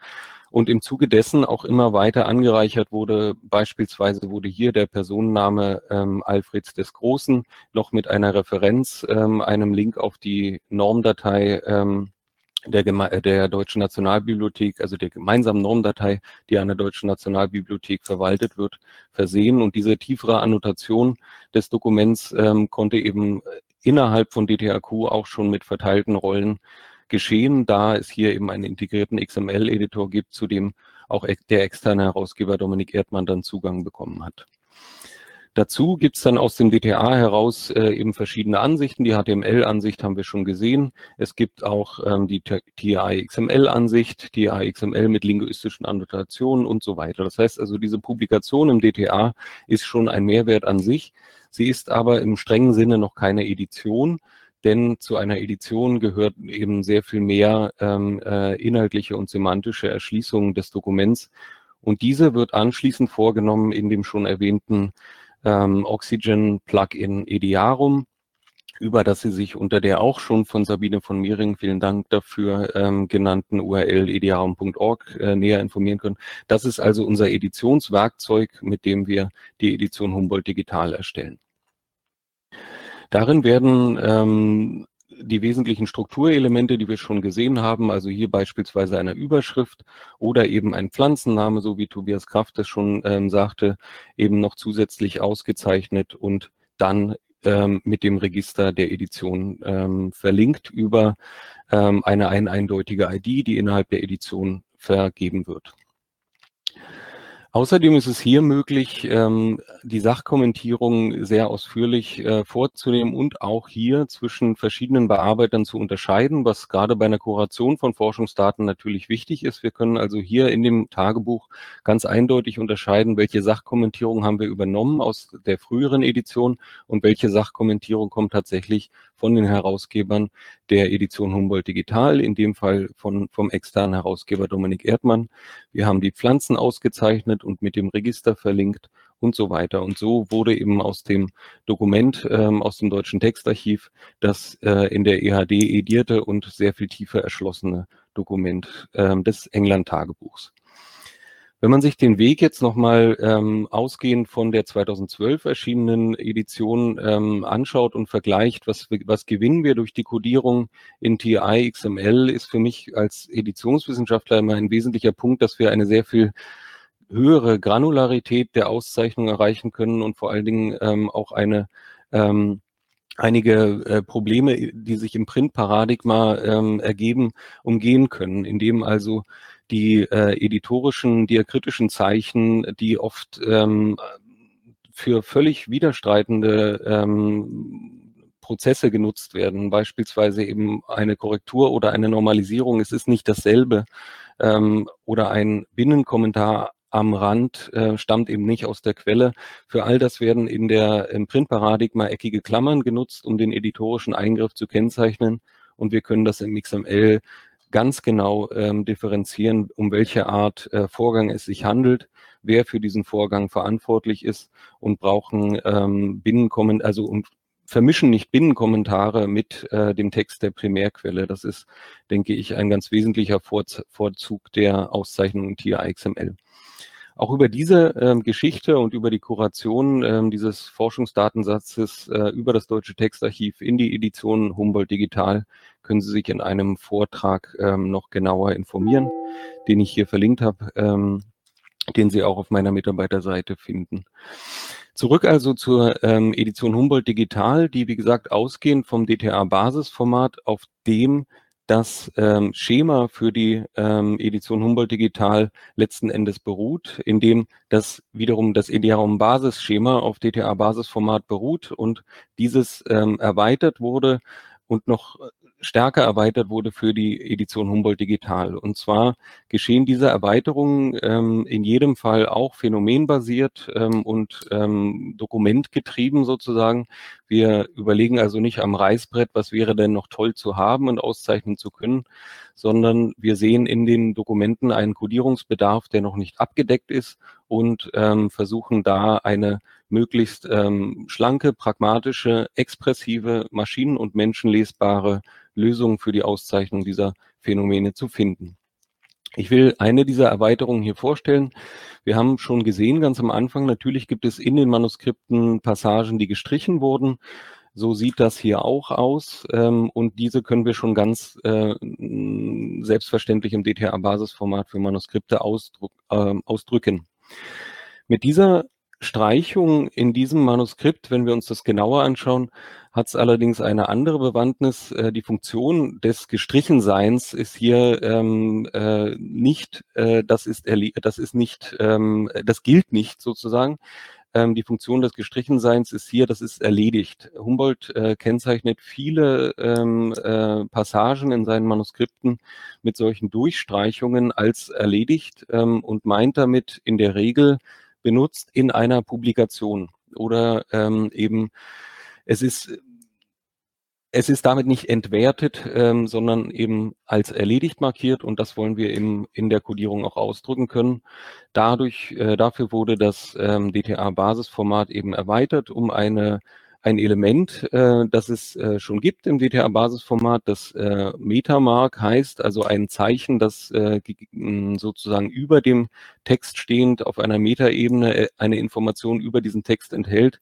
und im Zuge dessen auch immer weiter angereichert wurde. Beispielsweise wurde hier der Personenname ähm, Alfreds des Großen noch mit einer Referenz, ähm, einem Link auf die Normdatei ähm, der, Geme der Deutschen Nationalbibliothek, also der gemeinsamen Normdatei, die an der Deutschen Nationalbibliothek verwaltet wird, versehen. Und diese tiefere Annotation des Dokuments ähm, konnte eben innerhalb von DTAQ auch schon mit verteilten Rollen geschehen, da es hier eben einen integrierten XML-Editor gibt, zu dem auch der externe Herausgeber Dominik Erdmann dann Zugang bekommen hat. Dazu gibt's dann aus dem DTA heraus äh, eben verschiedene Ansichten. Die HTML-Ansicht haben wir schon gesehen. Es gibt auch ähm, die TI-XML-Ansicht, TI-XML mit linguistischen Annotationen und so weiter. Das heißt also, diese Publikation im DTA ist schon ein Mehrwert an sich. Sie ist aber im strengen Sinne noch keine Edition, denn zu einer Edition gehört eben sehr viel mehr ähm, äh, inhaltliche und semantische Erschließung des Dokuments. Und diese wird anschließend vorgenommen in dem schon erwähnten ähm, Oxygen Plugin Ediarum, über das Sie sich unter der auch schon von Sabine von Miering, vielen Dank dafür, ähm, genannten URL ediarum.org äh, näher informieren können. Das ist also unser Editionswerkzeug, mit dem wir die Edition Humboldt Digital erstellen. Darin werden ähm, die wesentlichen Strukturelemente, die wir schon gesehen haben, also hier beispielsweise eine Überschrift oder eben ein Pflanzenname, so wie Tobias Kraft es schon ähm, sagte, eben noch zusätzlich ausgezeichnet und dann ähm, mit dem Register der Edition ähm, verlinkt über ähm, eine ein eindeutige ID, die innerhalb der Edition vergeben wird. Außerdem ist es hier möglich, ähm, die Sachkommentierung sehr ausführlich äh, vorzunehmen und auch hier zwischen verschiedenen Bearbeitern zu unterscheiden, was gerade bei einer Kuration von Forschungsdaten natürlich wichtig ist. Wir können also hier in dem Tagebuch ganz eindeutig unterscheiden, welche Sachkommentierung haben wir übernommen aus der früheren Edition und welche Sachkommentierung kommt tatsächlich von den Herausgebern der Edition Humboldt Digital, in dem Fall von, vom externen Herausgeber Dominik Erdmann. Wir haben die Pflanzen ausgezeichnet und mit dem Register verlinkt und so weiter. Und so wurde eben aus dem Dokument ähm, aus dem Deutschen Textarchiv das äh, in der EHD edierte und sehr viel tiefer erschlossene Dokument ähm, des England-Tagebuchs. Wenn man sich den Weg jetzt nochmal ähm, ausgehend von der 2012 erschienenen Edition ähm, anschaut und vergleicht, was, was gewinnen wir durch die Codierung in TI XML, ist für mich als Editionswissenschaftler immer ein wesentlicher Punkt, dass wir eine sehr viel höhere Granularität der Auszeichnung erreichen können und vor allen Dingen ähm, auch eine ähm, einige äh, Probleme, die sich im Printparadigma ähm, ergeben, umgehen können, indem also die äh, editorischen, diakritischen Zeichen, die oft ähm, für völlig widerstreitende ähm, Prozesse genutzt werden, beispielsweise eben eine Korrektur oder eine Normalisierung, es ist nicht dasselbe ähm, oder ein Binnenkommentar am Rand äh, stammt eben nicht aus der Quelle. Für all das werden in der im Printparadigma eckige Klammern genutzt, um den editorischen Eingriff zu kennzeichnen. Und wir können das im XML ganz genau ähm, differenzieren, um welche Art äh, Vorgang es sich handelt, wer für diesen Vorgang verantwortlich ist und brauchen ähm, Binnenkommentare, also und vermischen nicht Binnenkommentare mit äh, dem Text der Primärquelle. Das ist, denke ich, ein ganz wesentlicher Vorzug der Auszeichnung TIA XML. Auch über diese ähm, Geschichte und über die Kuration ähm, dieses Forschungsdatensatzes äh, über das Deutsche Textarchiv in die Edition Humboldt Digital können Sie sich in einem Vortrag ähm, noch genauer informieren, den ich hier verlinkt habe, ähm, den Sie auch auf meiner Mitarbeiterseite finden. Zurück also zur ähm, Edition Humboldt Digital, die wie gesagt ausgehend vom DTA-Basisformat, auf dem das ähm, Schema für die ähm, Edition Humboldt Digital letzten Endes beruht, indem das wiederum das Idearum Basisschema auf DTA Basisformat beruht und dieses ähm, erweitert wurde und noch stärker erweitert wurde für die Edition Humboldt Digital. Und zwar geschehen diese Erweiterungen ähm, in jedem Fall auch phänomenbasiert ähm, und ähm, dokumentgetrieben sozusagen. Wir überlegen also nicht am Reißbrett, was wäre denn noch toll zu haben und auszeichnen zu können, sondern wir sehen in den Dokumenten einen Codierungsbedarf, der noch nicht abgedeckt ist und ähm, versuchen da eine möglichst ähm, schlanke, pragmatische, expressive, maschinen- und menschenlesbare Lösung für die Auszeichnung dieser Phänomene zu finden. Ich will eine dieser Erweiterungen hier vorstellen. Wir haben schon gesehen ganz am Anfang, natürlich gibt es in den Manuskripten Passagen, die gestrichen wurden. So sieht das hier auch aus ähm, und diese können wir schon ganz äh, selbstverständlich im DTA-Basisformat für Manuskripte ausdruck, äh, ausdrücken. Mit dieser Streichung in diesem Manuskript, wenn wir uns das genauer anschauen, hat es allerdings eine andere Bewandtnis. Äh, die Funktion des Gestrichenseins ist hier ähm, äh, nicht, äh, das ist das ist nicht, ähm, das gilt nicht sozusagen, ähm, die Funktion des Gestrichenseins ist hier, das ist erledigt. Humboldt äh, kennzeichnet viele ähm, äh, Passagen in seinen Manuskripten mit solchen Durchstreichungen als erledigt ähm, und meint damit in der Regel benutzt in einer Publikation oder ähm, eben es ist es ist damit nicht entwertet, ähm, sondern eben als erledigt markiert und das wollen wir eben in der Codierung auch ausdrücken können. Dadurch, äh, dafür wurde das ähm, DTA-Basisformat eben erweitert um eine ein Element, äh, das es äh, schon gibt im DTA-Basisformat, das äh, Metamark heißt, also ein Zeichen, das äh, sozusagen über dem Text stehend auf einer Metaebene äh, eine Information über diesen Text enthält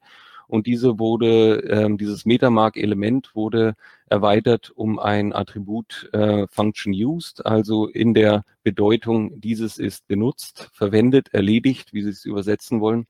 und diese wurde, ähm, dieses Metamark-Element wurde erweitert um ein Attribut äh, Function Used, also in der Bedeutung, dieses ist benutzt, verwendet, erledigt, wie Sie es übersetzen wollen.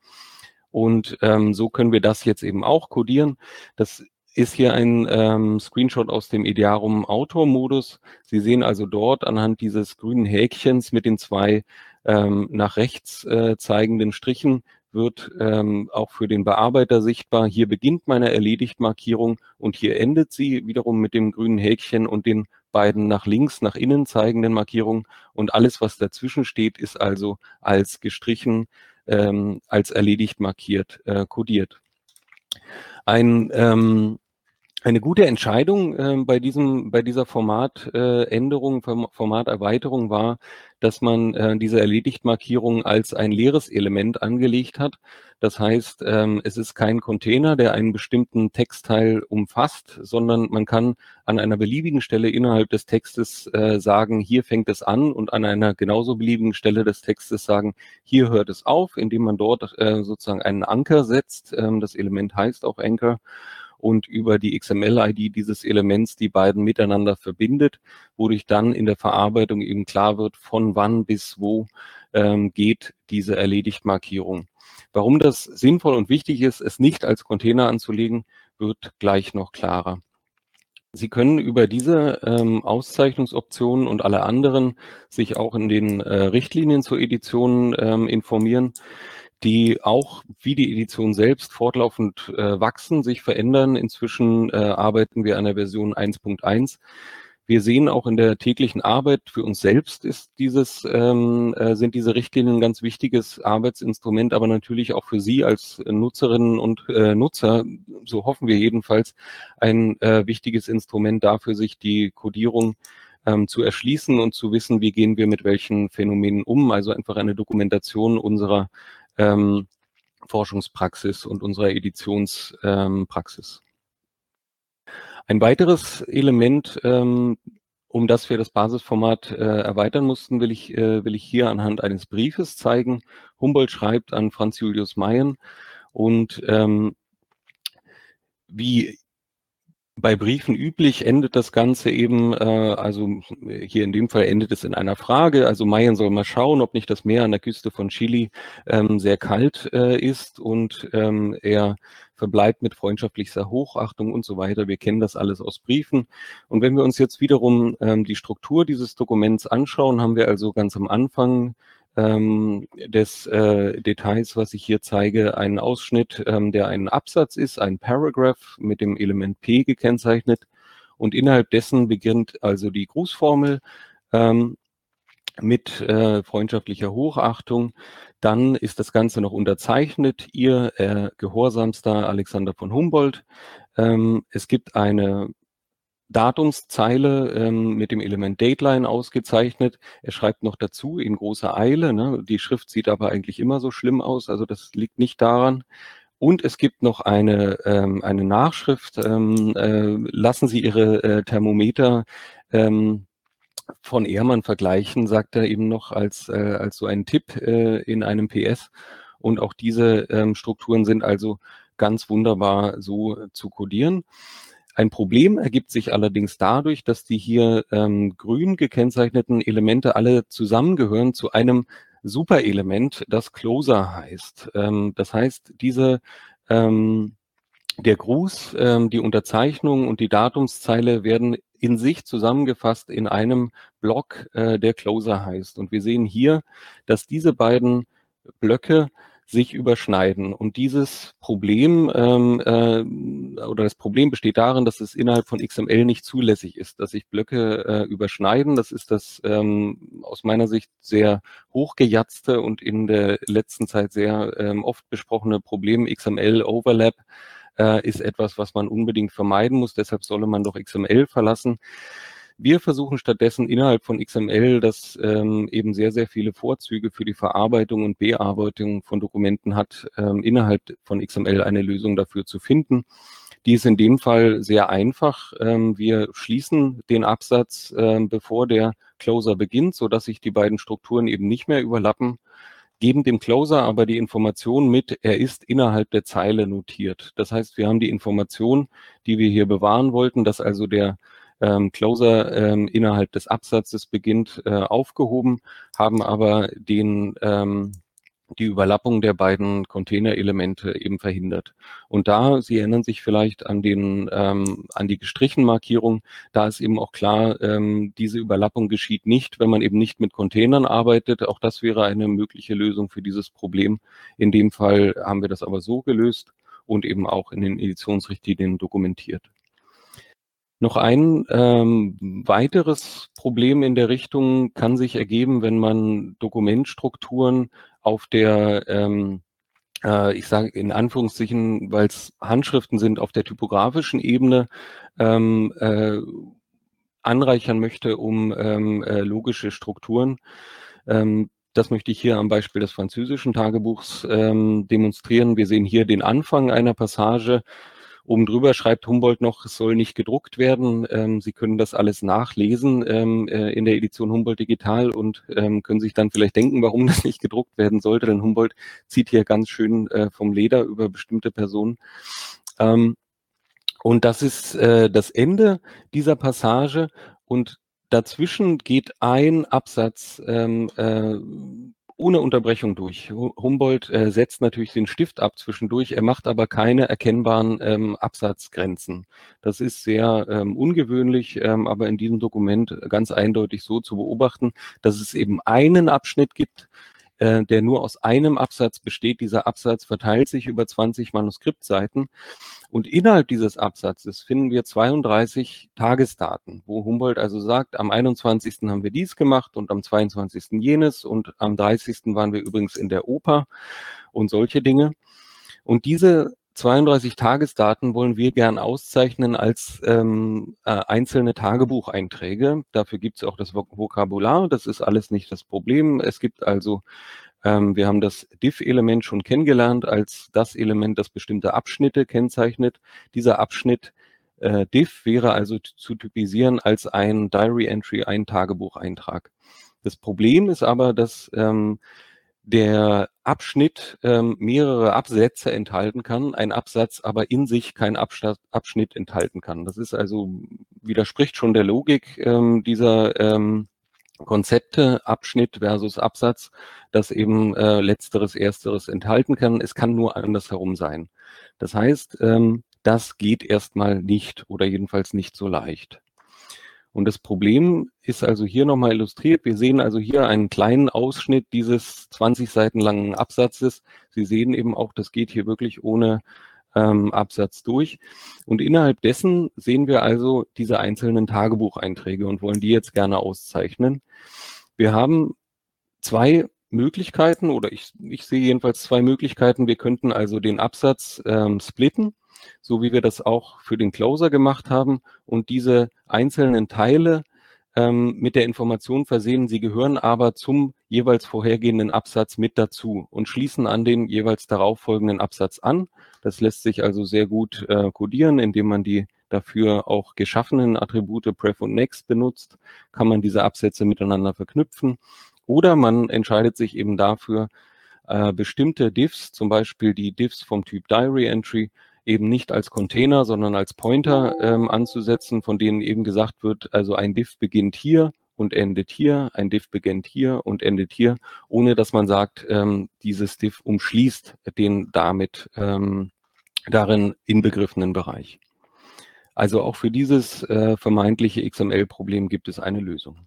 Und ähm, so können wir das jetzt eben auch codieren. Das ist hier ein ähm, Screenshot aus dem Idearum Autor-Modus. Sie sehen also dort anhand dieses grünen Häkchens mit den zwei ähm, nach rechts äh, zeigenden Strichen wird ähm, auch für den Bearbeiter sichtbar. Hier beginnt meine Erledigt-Markierung und hier endet sie wiederum mit dem grünen Häkchen und den beiden nach links, nach innen zeigenden Markierungen. Und alles, was dazwischen steht, ist also als gestrichen, ähm, als erledigt markiert, äh, kodiert. Ein ähm, eine gute Entscheidung äh, bei diesem, bei dieser Formatänderung, äh, Formaterweiterung war, dass man äh, diese Erledigt-Markierung als ein leeres Element angelegt hat. Das heißt, ähm, es ist kein Container, der einen bestimmten Textteil umfasst, sondern man kann an einer beliebigen Stelle innerhalb des Textes äh, sagen, hier fängt es an und an einer genauso beliebigen Stelle des Textes sagen, hier hört es auf, indem man dort äh, sozusagen einen Anker setzt. Ähm, das Element heißt auch Anchor und über die XML-ID dieses Elements die beiden miteinander verbindet, wodurch dann in der Verarbeitung eben klar wird, von wann bis wo ähm, geht diese Erledigt-Markierung. Warum das sinnvoll und wichtig ist, es nicht als Container anzulegen, wird gleich noch klarer. Sie können über diese ähm, Auszeichnungsoptionen und alle anderen sich auch in den äh, Richtlinien zur Edition ähm, informieren die auch wie die Edition selbst fortlaufend äh, wachsen, sich verändern. Inzwischen äh, arbeiten wir an der Version 1.1. Wir sehen auch in der täglichen Arbeit für uns selbst ist dieses, ähm, äh, sind diese Richtlinien ein ganz wichtiges Arbeitsinstrument, aber natürlich auch für Sie als Nutzerinnen und äh, Nutzer, so hoffen wir jedenfalls, ein äh, wichtiges Instrument dafür, sich die Codierung ähm, zu erschließen und zu wissen, wie gehen wir mit welchen Phänomenen um. Also einfach eine Dokumentation unserer ähm, Forschungspraxis und unserer Editionspraxis. Ähm, Ein weiteres Element, ähm, um das wir das Basisformat äh, erweitern mussten, will ich, äh, will ich hier anhand eines Briefes zeigen. Humboldt schreibt an Franz Julius Mayen und ähm, wie bei Briefen üblich endet das Ganze eben, äh, also hier in dem Fall endet es in einer Frage. Also Mayen soll mal schauen, ob nicht das Meer an der Küste von Chile ähm, sehr kalt äh, ist und ähm, er verbleibt mit freundschaftlichster Hochachtung und so weiter. Wir kennen das alles aus Briefen. Und wenn wir uns jetzt wiederum ähm, die Struktur dieses Dokuments anschauen, haben wir also ganz am Anfang ähm, des äh, Details, was ich hier zeige, einen Ausschnitt, ähm, der ein Absatz ist, ein Paragraph mit dem Element P gekennzeichnet. Und innerhalb dessen beginnt also die Grußformel ähm, mit äh, freundschaftlicher Hochachtung. Dann ist das Ganze noch unterzeichnet. Ihr äh, gehorsamster Alexander von Humboldt. Ähm, es gibt eine Datumszeile ähm, mit dem Element Dateline ausgezeichnet. Er schreibt noch dazu in großer Eile. Ne? Die Schrift sieht aber eigentlich immer so schlimm aus, also das liegt nicht daran. Und es gibt noch eine, ähm, eine Nachschrift. Ähm, äh, lassen Sie Ihre äh, Thermometer ähm, von Ehrmann vergleichen, sagt er eben noch als, äh, als so einen Tipp äh, in einem PS. Und auch diese ähm, Strukturen sind also ganz wunderbar so zu codieren. Ein Problem ergibt sich allerdings dadurch, dass die hier ähm, grün gekennzeichneten Elemente alle zusammengehören zu einem Superelement, das Closer heißt. Ähm, das heißt, diese ähm, der Gruß, ähm, die Unterzeichnung und die Datumszeile werden in sich zusammengefasst in einem Block, äh, der Closer heißt. Und wir sehen hier, dass diese beiden Blöcke sich überschneiden. Und dieses Problem ähm, äh, oder das Problem besteht darin, dass es innerhalb von XML nicht zulässig ist, dass sich Blöcke äh, überschneiden. Das ist das ähm, aus meiner Sicht sehr hochgejatzte und in der letzten Zeit sehr ähm, oft besprochene Problem XML Overlap äh, ist etwas, was man unbedingt vermeiden muss. Deshalb solle man doch XML verlassen. Wir versuchen stattdessen innerhalb von XML, das ähm, eben sehr, sehr viele Vorzüge für die Verarbeitung und Bearbeitung von Dokumenten hat, ähm, innerhalb von XML eine Lösung dafür zu finden. Die ist in dem Fall sehr einfach. Ähm, wir schließen den Absatz, ähm, bevor der Closer beginnt, so dass sich die beiden Strukturen eben nicht mehr überlappen geben dem Closer aber die Information mit, er ist innerhalb der Zeile notiert. Das heißt, wir haben die Information, die wir hier bewahren wollten, dass also der ähm, Closer ähm, innerhalb des Absatzes beginnt, äh, aufgehoben, haben aber den, ähm, die Überlappung der beiden Container-Elemente eben verhindert. Und da, Sie erinnern sich vielleicht an den, ähm, an die gestrichen Markierung, da ist eben auch klar, ähm, diese Überlappung geschieht nicht, wenn man eben nicht mit Containern arbeitet. Auch das wäre eine mögliche Lösung für dieses Problem. In dem Fall haben wir das aber so gelöst und eben auch in den Editionsrichtlinien dokumentiert. Noch ein ähm, weiteres Problem in der Richtung kann sich ergeben, wenn man Dokumentstrukturen auf der, ähm, äh, ich sage in Anführungszeichen, weil es Handschriften sind, auf der typografischen Ebene ähm, äh, anreichern möchte, um ähm, äh, logische Strukturen. Ähm, das möchte ich hier am Beispiel des französischen Tagebuchs ähm, demonstrieren. Wir sehen hier den Anfang einer Passage, Oben drüber schreibt Humboldt noch, es soll nicht gedruckt werden. Ähm, Sie können das alles nachlesen ähm, äh, in der Edition Humboldt Digital und ähm, können sich dann vielleicht denken, warum das nicht gedruckt werden sollte. Denn Humboldt zieht hier ganz schön äh, vom Leder über bestimmte Personen. Ähm, und das ist äh, das Ende dieser Passage. Und dazwischen geht ein Absatz ähm, äh, ohne Unterbrechung durch. Humboldt äh, setzt natürlich den Stift ab zwischendurch, er macht aber keine erkennbaren ähm, Absatzgrenzen. Das ist sehr ähm, ungewöhnlich, ähm, aber in diesem Dokument ganz eindeutig so zu beobachten, dass es eben einen Abschnitt gibt, äh, der nur aus einem Absatz besteht. Dieser Absatz verteilt sich über 20 Manuskriptseiten. Und innerhalb dieses Absatzes finden wir 32 Tagesdaten, wo Humboldt also sagt, am 21. haben wir dies gemacht und am 22. jenes und am 30. waren wir übrigens in der Oper und solche Dinge. Und diese 32 Tagesdaten wollen wir gern auszeichnen als ähm, äh, einzelne Tagebucheinträge. Dafür gibt es auch das Vokabular. Das ist alles nicht das Problem. Es gibt also, ähm, wir haben das diff-Element schon kennengelernt als das Element, das bestimmte Abschnitte kennzeichnet. Dieser Abschnitt äh, diff wäre also zu typisieren als ein Diary Entry, ein Tagebucheintrag. Das Problem ist aber, dass ähm, der Abschnitt ähm, mehrere Absätze enthalten kann, ein Absatz aber in sich keinen Abschnitt enthalten kann. Das ist also, widerspricht schon der Logik ähm, dieser ähm, Konzepte, Abschnitt versus Absatz, dass eben äh, letzteres, ersteres enthalten kann. Es kann nur andersherum sein. Das heißt, ähm, das geht erstmal nicht oder jedenfalls nicht so leicht. Und das Problem ist also hier nochmal illustriert. Wir sehen also hier einen kleinen Ausschnitt dieses 20 Seiten langen Absatzes. Sie sehen eben auch, das geht hier wirklich ohne ähm, Absatz durch. Und innerhalb dessen sehen wir also diese einzelnen Tagebucheinträge und wollen die jetzt gerne auszeichnen. Wir haben zwei Möglichkeiten oder ich, ich sehe jedenfalls zwei Möglichkeiten. Wir könnten also den Absatz ähm, splitten so wie wir das auch für den Closer gemacht haben und diese einzelnen Teile ähm, mit der Information versehen, sie gehören aber zum jeweils vorhergehenden Absatz mit dazu und schließen an den jeweils darauffolgenden Absatz an. Das lässt sich also sehr gut äh, codieren, indem man die dafür auch geschaffenen Attribute Pref und Next benutzt, kann man diese Absätze miteinander verknüpfen. Oder man entscheidet sich eben dafür, äh, bestimmte Diffs, zum Beispiel die Diffs vom Typ Diary Entry, eben nicht als Container, sondern als Pointer ähm, anzusetzen, von denen eben gesagt wird, also ein Diff beginnt hier und endet hier, ein Diff beginnt hier und endet hier, ohne dass man sagt, ähm, dieses Diff umschließt den damit ähm, darin inbegriffenen Bereich. Also auch für dieses äh, vermeintliche XML-Problem gibt es eine Lösung.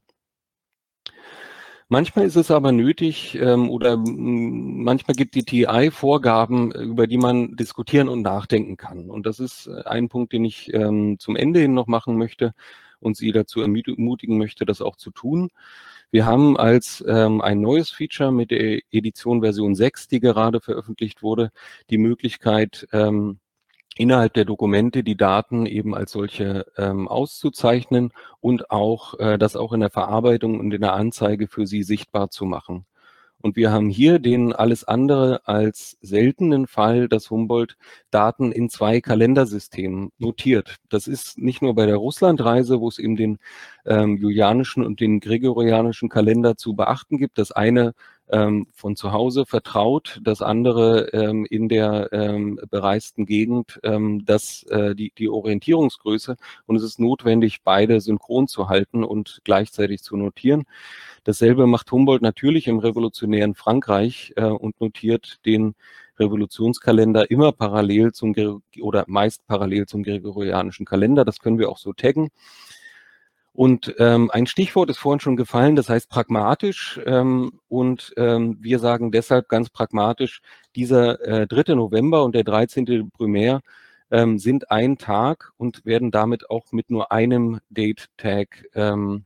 Manchmal ist es aber nötig ähm, oder manchmal gibt die TI Vorgaben, über die man diskutieren und nachdenken kann. Und das ist äh, ein Punkt, den ich ähm, zum Ende hin noch machen möchte und Sie dazu ermutigen möchte, das auch zu tun. Wir haben als ähm, ein neues Feature mit der Edition Version 6, die gerade veröffentlicht wurde, die Möglichkeit, ähm, innerhalb der Dokumente die Daten eben als solche ähm, auszuzeichnen und auch äh, das auch in der Verarbeitung und in der Anzeige für Sie sichtbar zu machen. Und wir haben hier den alles andere als seltenen Fall, dass Humboldt Daten in zwei Kalendersystemen notiert. Das ist nicht nur bei der Russlandreise, wo es eben den ähm, julianischen und den gregorianischen Kalender zu beachten gibt. Das eine ähm, von zu Hause vertraut, das andere ähm, in der ähm, bereisten Gegend, ähm, das, äh, die, die Orientierungsgröße. Und es ist notwendig, beide synchron zu halten und gleichzeitig zu notieren. Dasselbe macht Humboldt natürlich im revolutionären Frankreich äh, und notiert den Revolutionskalender immer parallel zum oder meist parallel zum gregorianischen Kalender. Das können wir auch so taggen. Und ähm, ein Stichwort ist vorhin schon gefallen, das heißt pragmatisch. Ähm, und ähm, wir sagen deshalb ganz pragmatisch, dieser äh, 3. November und der 13. Primär ähm, sind ein Tag und werden damit auch mit nur einem Date-Tag ähm,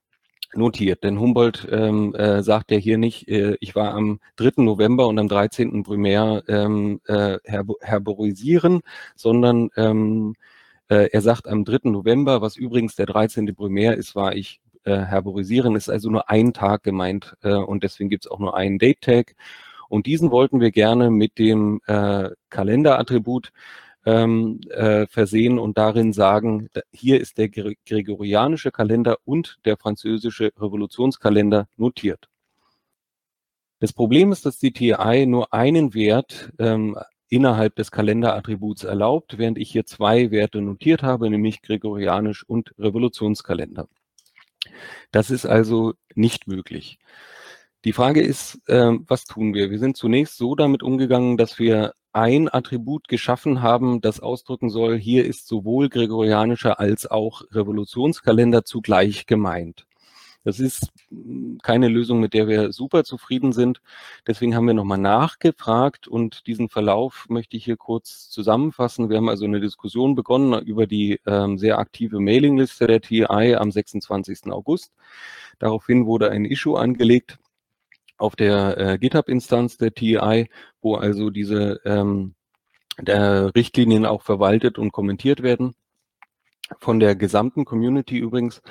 notiert. Denn Humboldt ähm, äh, sagt ja hier nicht, äh, ich war am 3. November und am 13. Primär ähm, äh, herborisieren, sondern ähm, äh, er sagt am 3. November, was übrigens der 13. Primär ist, war ich äh, herborisieren, ist also nur ein Tag gemeint äh, und deswegen gibt es auch nur einen Date-Tag. Und diesen wollten wir gerne mit dem äh, Kalenderattribut ähm, äh, versehen und darin sagen, hier ist der gregorianische Kalender und der französische Revolutionskalender notiert. Das Problem ist, dass die TI nur einen Wert ähm, innerhalb des Kalenderattributs erlaubt, während ich hier zwei Werte notiert habe, nämlich Gregorianisch und Revolutionskalender. Das ist also nicht möglich. Die Frage ist, äh, was tun wir? Wir sind zunächst so damit umgegangen, dass wir ein Attribut geschaffen haben, das ausdrücken soll, hier ist sowohl gregorianischer als auch Revolutionskalender zugleich gemeint. Das ist hm, keine Lösung, mit der wir super zufrieden sind. Deswegen haben wir nochmal nachgefragt und diesen Verlauf möchte ich hier kurz zusammenfassen. Wir haben also eine Diskussion begonnen über die ähm, sehr aktive Mailingliste der TI am 26. August. Daraufhin wurde ein Issue angelegt auf der äh, GitHub-Instanz der TI, wo also diese ähm, der Richtlinien auch verwaltet und kommentiert werden. Von der gesamten Community übrigens.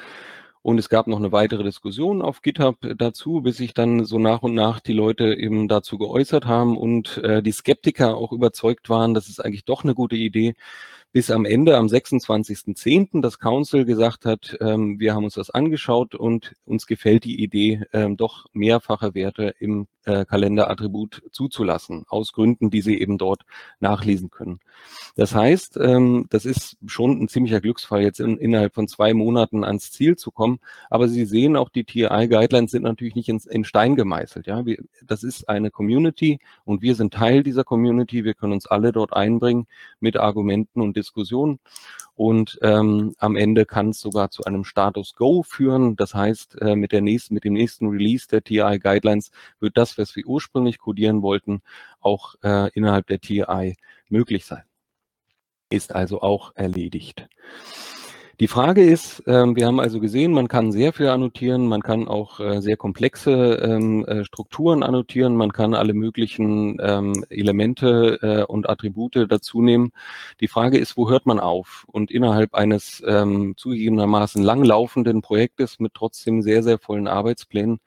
Und es gab noch eine weitere Diskussion auf GitHub dazu, bis sich dann so nach und nach die Leute eben dazu geäußert haben und äh, die Skeptiker auch überzeugt waren, dass es eigentlich doch eine gute Idee, bis am Ende, am 26.10., das Council gesagt hat, ähm, wir haben uns das angeschaut und uns gefällt die Idee, ähm, doch mehrfache Werte im äh, Kalenderattribut zuzulassen, aus Gründen, die Sie eben dort nachlesen können. Das heißt, ähm, das ist schon ein ziemlicher Glücksfall, jetzt in, innerhalb von zwei Monaten ans Ziel zu kommen. Aber Sie sehen auch, die TI-Guidelines sind natürlich nicht in, in Stein gemeißelt. Ja, wir, das ist eine Community und wir sind Teil dieser Community. Wir können uns alle dort einbringen mit Argumenten und Diskussionen. Und ähm, am Ende kann es sogar zu einem Status Go führen. Das heißt, äh, mit, der nächsten, mit dem nächsten Release der TI Guidelines wird das, was wir ursprünglich codieren wollten, auch äh, innerhalb der TI möglich sein. Ist also auch erledigt. Die Frage ist, ähm, wir haben also gesehen, man kann sehr viel annotieren, man kann auch äh, sehr komplexe ähm, äh, Strukturen annotieren, man kann alle möglichen ähm, Elemente äh, und Attribute dazu nehmen. Die Frage ist, wo hört man auf? Und innerhalb eines zugegebenermaßen langlaufenden Projektes mit trotzdem sehr, sehr vollen Arbeitsplänen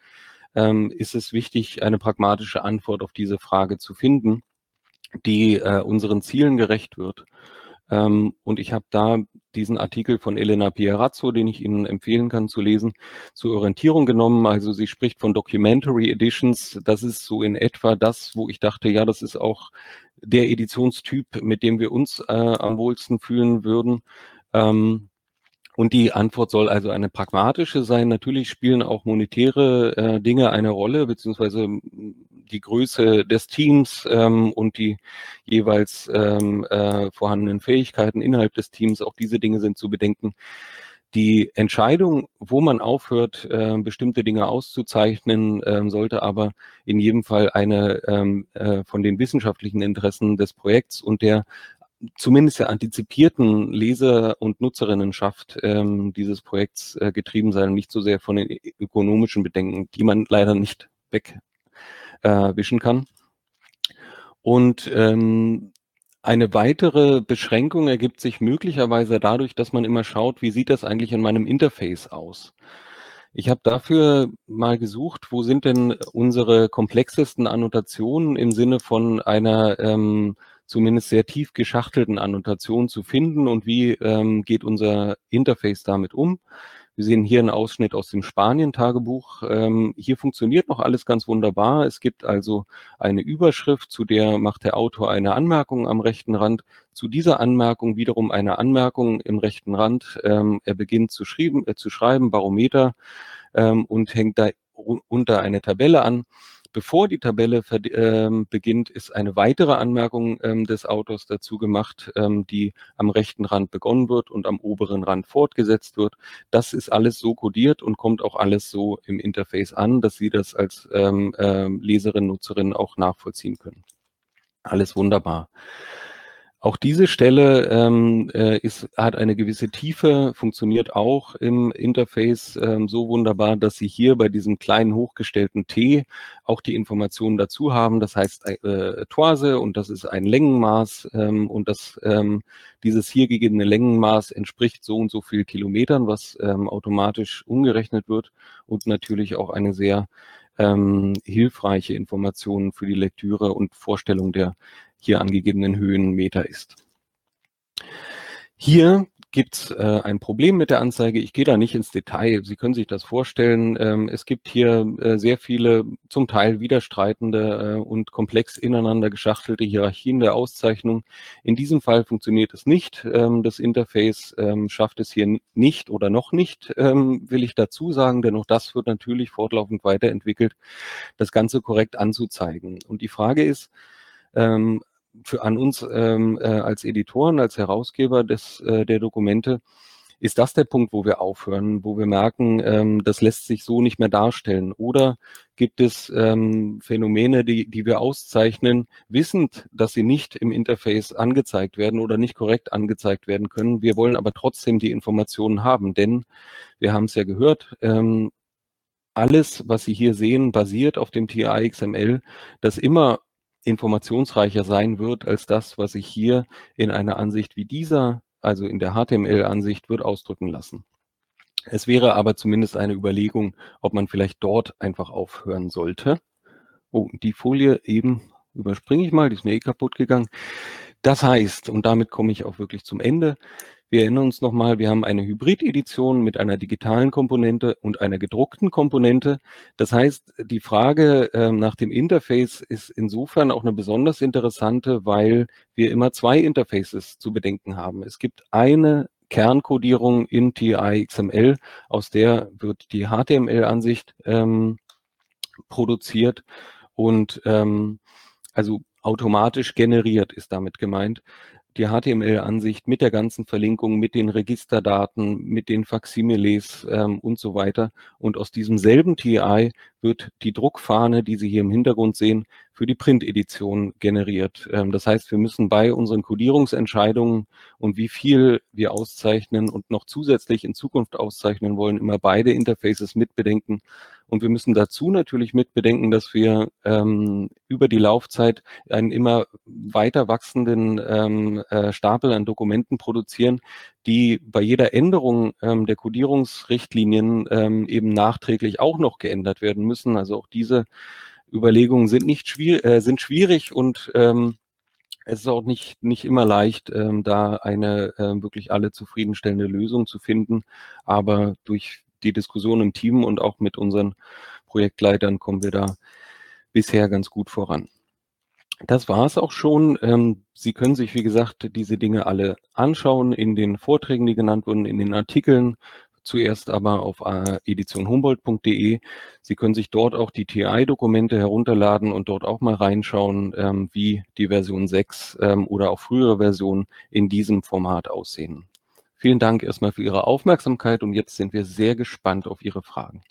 ist es wichtig, eine pragmatische Antwort auf diese Frage zu finden, die unseren Zielen gerecht wird. Ähm, und ich habe da diesen Artikel von Elena Pierazzo, den ich Ihnen empfehlen kann zu lesen, zur Orientierung genommen. Also sie spricht von Documentary Editions. Das ist so in etwa das, wo ich dachte, ja, das ist auch der Editionstyp, mit dem wir uns äh, am wohlsten fühlen würden. Ähm, und die Antwort soll also eine pragmatische sein. Natürlich spielen auch monetäre äh, Dinge eine Rolle, beziehungsweise die Größe des Teams ähm, und die jeweils ähm, äh, vorhandenen Fähigkeiten innerhalb des Teams. Auch diese Dinge sind zu bedenken. Die Entscheidung, wo man aufhört, äh, bestimmte Dinge auszuzeichnen, äh, sollte aber in jedem Fall eine ähm, äh, von den wissenschaftlichen Interessen des Projekts und der zumindest der antizipierten Leser- und Nutzerinnenschaft ähm, dieses Projekts äh, getrieben sein und nicht so sehr von den ökonomischen Bedenken, die man leider nicht wegwischen äh, kann. Und ähm, eine weitere Beschränkung ergibt sich möglicherweise dadurch, dass man immer schaut, wie sieht das eigentlich in meinem Interface aus? Ich habe dafür mal gesucht, wo sind denn unsere komplexesten Annotationen im Sinne von einer ähm, zumindest sehr tief geschachtelten Annotation zu finden und wie ähm, geht unser Interface damit um. Wir sehen hier einen Ausschnitt aus dem Spanien-Tagebuch. Ähm, hier funktioniert noch alles ganz wunderbar. Es gibt also eine Überschrift, zu der macht der Autor eine Anmerkung am rechten Rand. Zu dieser Anmerkung wiederum eine Anmerkung im rechten Rand. Ähm, er beginnt zu, schreiben, äh, zu schreiben, Barometer, ähm, und hängt da unter eine Tabelle an. Bevor die Tabelle ähm, beginnt, ist eine weitere Anmerkung ähm, des Autors dazu gemacht, ähm, die am rechten Rand begonnen wird und am oberen Rand fortgesetzt wird. Das ist alles so kodiert und kommt auch alles so im Interface an, dass Sie das als ähm, äh, Leserin, Nutzerin auch nachvollziehen können. Alles wunderbar. Auch diese Stelle ähm, äh, ist, hat eine gewisse Tiefe, funktioniert auch im Interface ähm, so wunderbar, dass Sie hier bei diesem kleinen hochgestellten T auch die Informationen dazu haben. Das heißt äh, Toise und das ist ein Längenmaß ähm, und das, ähm, dieses hier gegebene Längenmaß entspricht so und so viel Kilometern, was ähm, automatisch umgerechnet wird und natürlich auch eine sehr ähm, hilfreiche Information für die Lektüre und Vorstellung der hier angegebenen Höhenmeter ist. Hier gibt es äh, ein Problem mit der Anzeige. Ich gehe da nicht ins Detail. Sie können sich das vorstellen. Ähm, es gibt hier äh, sehr viele zum Teil widerstreitende äh, und komplex ineinander geschachtelte Hierarchien der Auszeichnung. In diesem Fall funktioniert es nicht. Ähm, das Interface ähm, schafft es hier nicht oder noch nicht, ähm, will ich dazu sagen, denn auch das wird natürlich fortlaufend weiterentwickelt, das Ganze korrekt anzuzeigen. Und die Frage ist, ähm, für an uns ähm, äh, als Editoren, als Herausgeber des, äh, der Dokumente, ist das der Punkt, wo wir aufhören, wo wir merken, ähm, das lässt sich so nicht mehr darstellen? Oder gibt es ähm, Phänomene, die, die wir auszeichnen, wissend, dass sie nicht im Interface angezeigt werden oder nicht korrekt angezeigt werden können? Wir wollen aber trotzdem die Informationen haben, denn wir haben es ja gehört, ähm, alles, was Sie hier sehen, basiert auf dem TI XML, das immer informationsreicher sein wird als das, was sich hier in einer Ansicht wie dieser, also in der HTML-Ansicht, wird ausdrücken lassen. Es wäre aber zumindest eine Überlegung, ob man vielleicht dort einfach aufhören sollte. Oh, die Folie eben überspringe ich mal, die ist mir eh kaputt gegangen. Das heißt, und damit komme ich auch wirklich zum Ende, wir erinnern uns nochmal, wir haben eine Hybrid-Edition mit einer digitalen Komponente und einer gedruckten Komponente. Das heißt, die Frage äh, nach dem Interface ist insofern auch eine besonders interessante, weil wir immer zwei Interfaces zu bedenken haben. Es gibt eine Kernkodierung in TI XML, aus der wird die HTML-Ansicht ähm, produziert und ähm, also automatisch generiert ist damit gemeint die HTML-Ansicht mit der ganzen Verlinkung, mit den Registerdaten, mit den Faximiles ähm, und so weiter. Und aus diesem selben TI wird die Druckfahne, die Sie hier im Hintergrund sehen, für die Print-Edition generiert. Ähm, das heißt, wir müssen bei unseren Codierungsentscheidungen und wie viel wir auszeichnen und noch zusätzlich in Zukunft auszeichnen wollen, immer beide Interfaces mitbedenken. Und wir müssen dazu natürlich mitbedenken, dass wir ähm, über die Laufzeit einen immer weiter wachsenden ähm, äh, Stapel an Dokumenten produzieren, die bei jeder Änderung ähm, der Codierungsrichtlinien ähm, eben nachträglich auch noch geändert werden müssen. Also auch diese Überlegungen sind nicht schwierig, äh, sind schwierig und ähm, es ist auch nicht, nicht immer leicht, ähm, da eine äh, wirklich alle zufriedenstellende Lösung zu finden. Aber durch die Diskussion im Team und auch mit unseren Projektleitern kommen wir da bisher ganz gut voran. Das war es auch schon. Ähm, Sie können sich, wie gesagt, diese Dinge alle anschauen in den Vorträgen, die genannt wurden, in den Artikeln. Zuerst aber auf äh, editionhumboldt.de. Sie können sich dort auch die TI-Dokumente herunterladen und dort auch mal reinschauen, ähm, wie die Version 6 ähm, oder auch frühere Versionen in diesem Format aussehen. Vielen Dank erstmal für Ihre Aufmerksamkeit und jetzt sind wir sehr gespannt auf Ihre Fragen.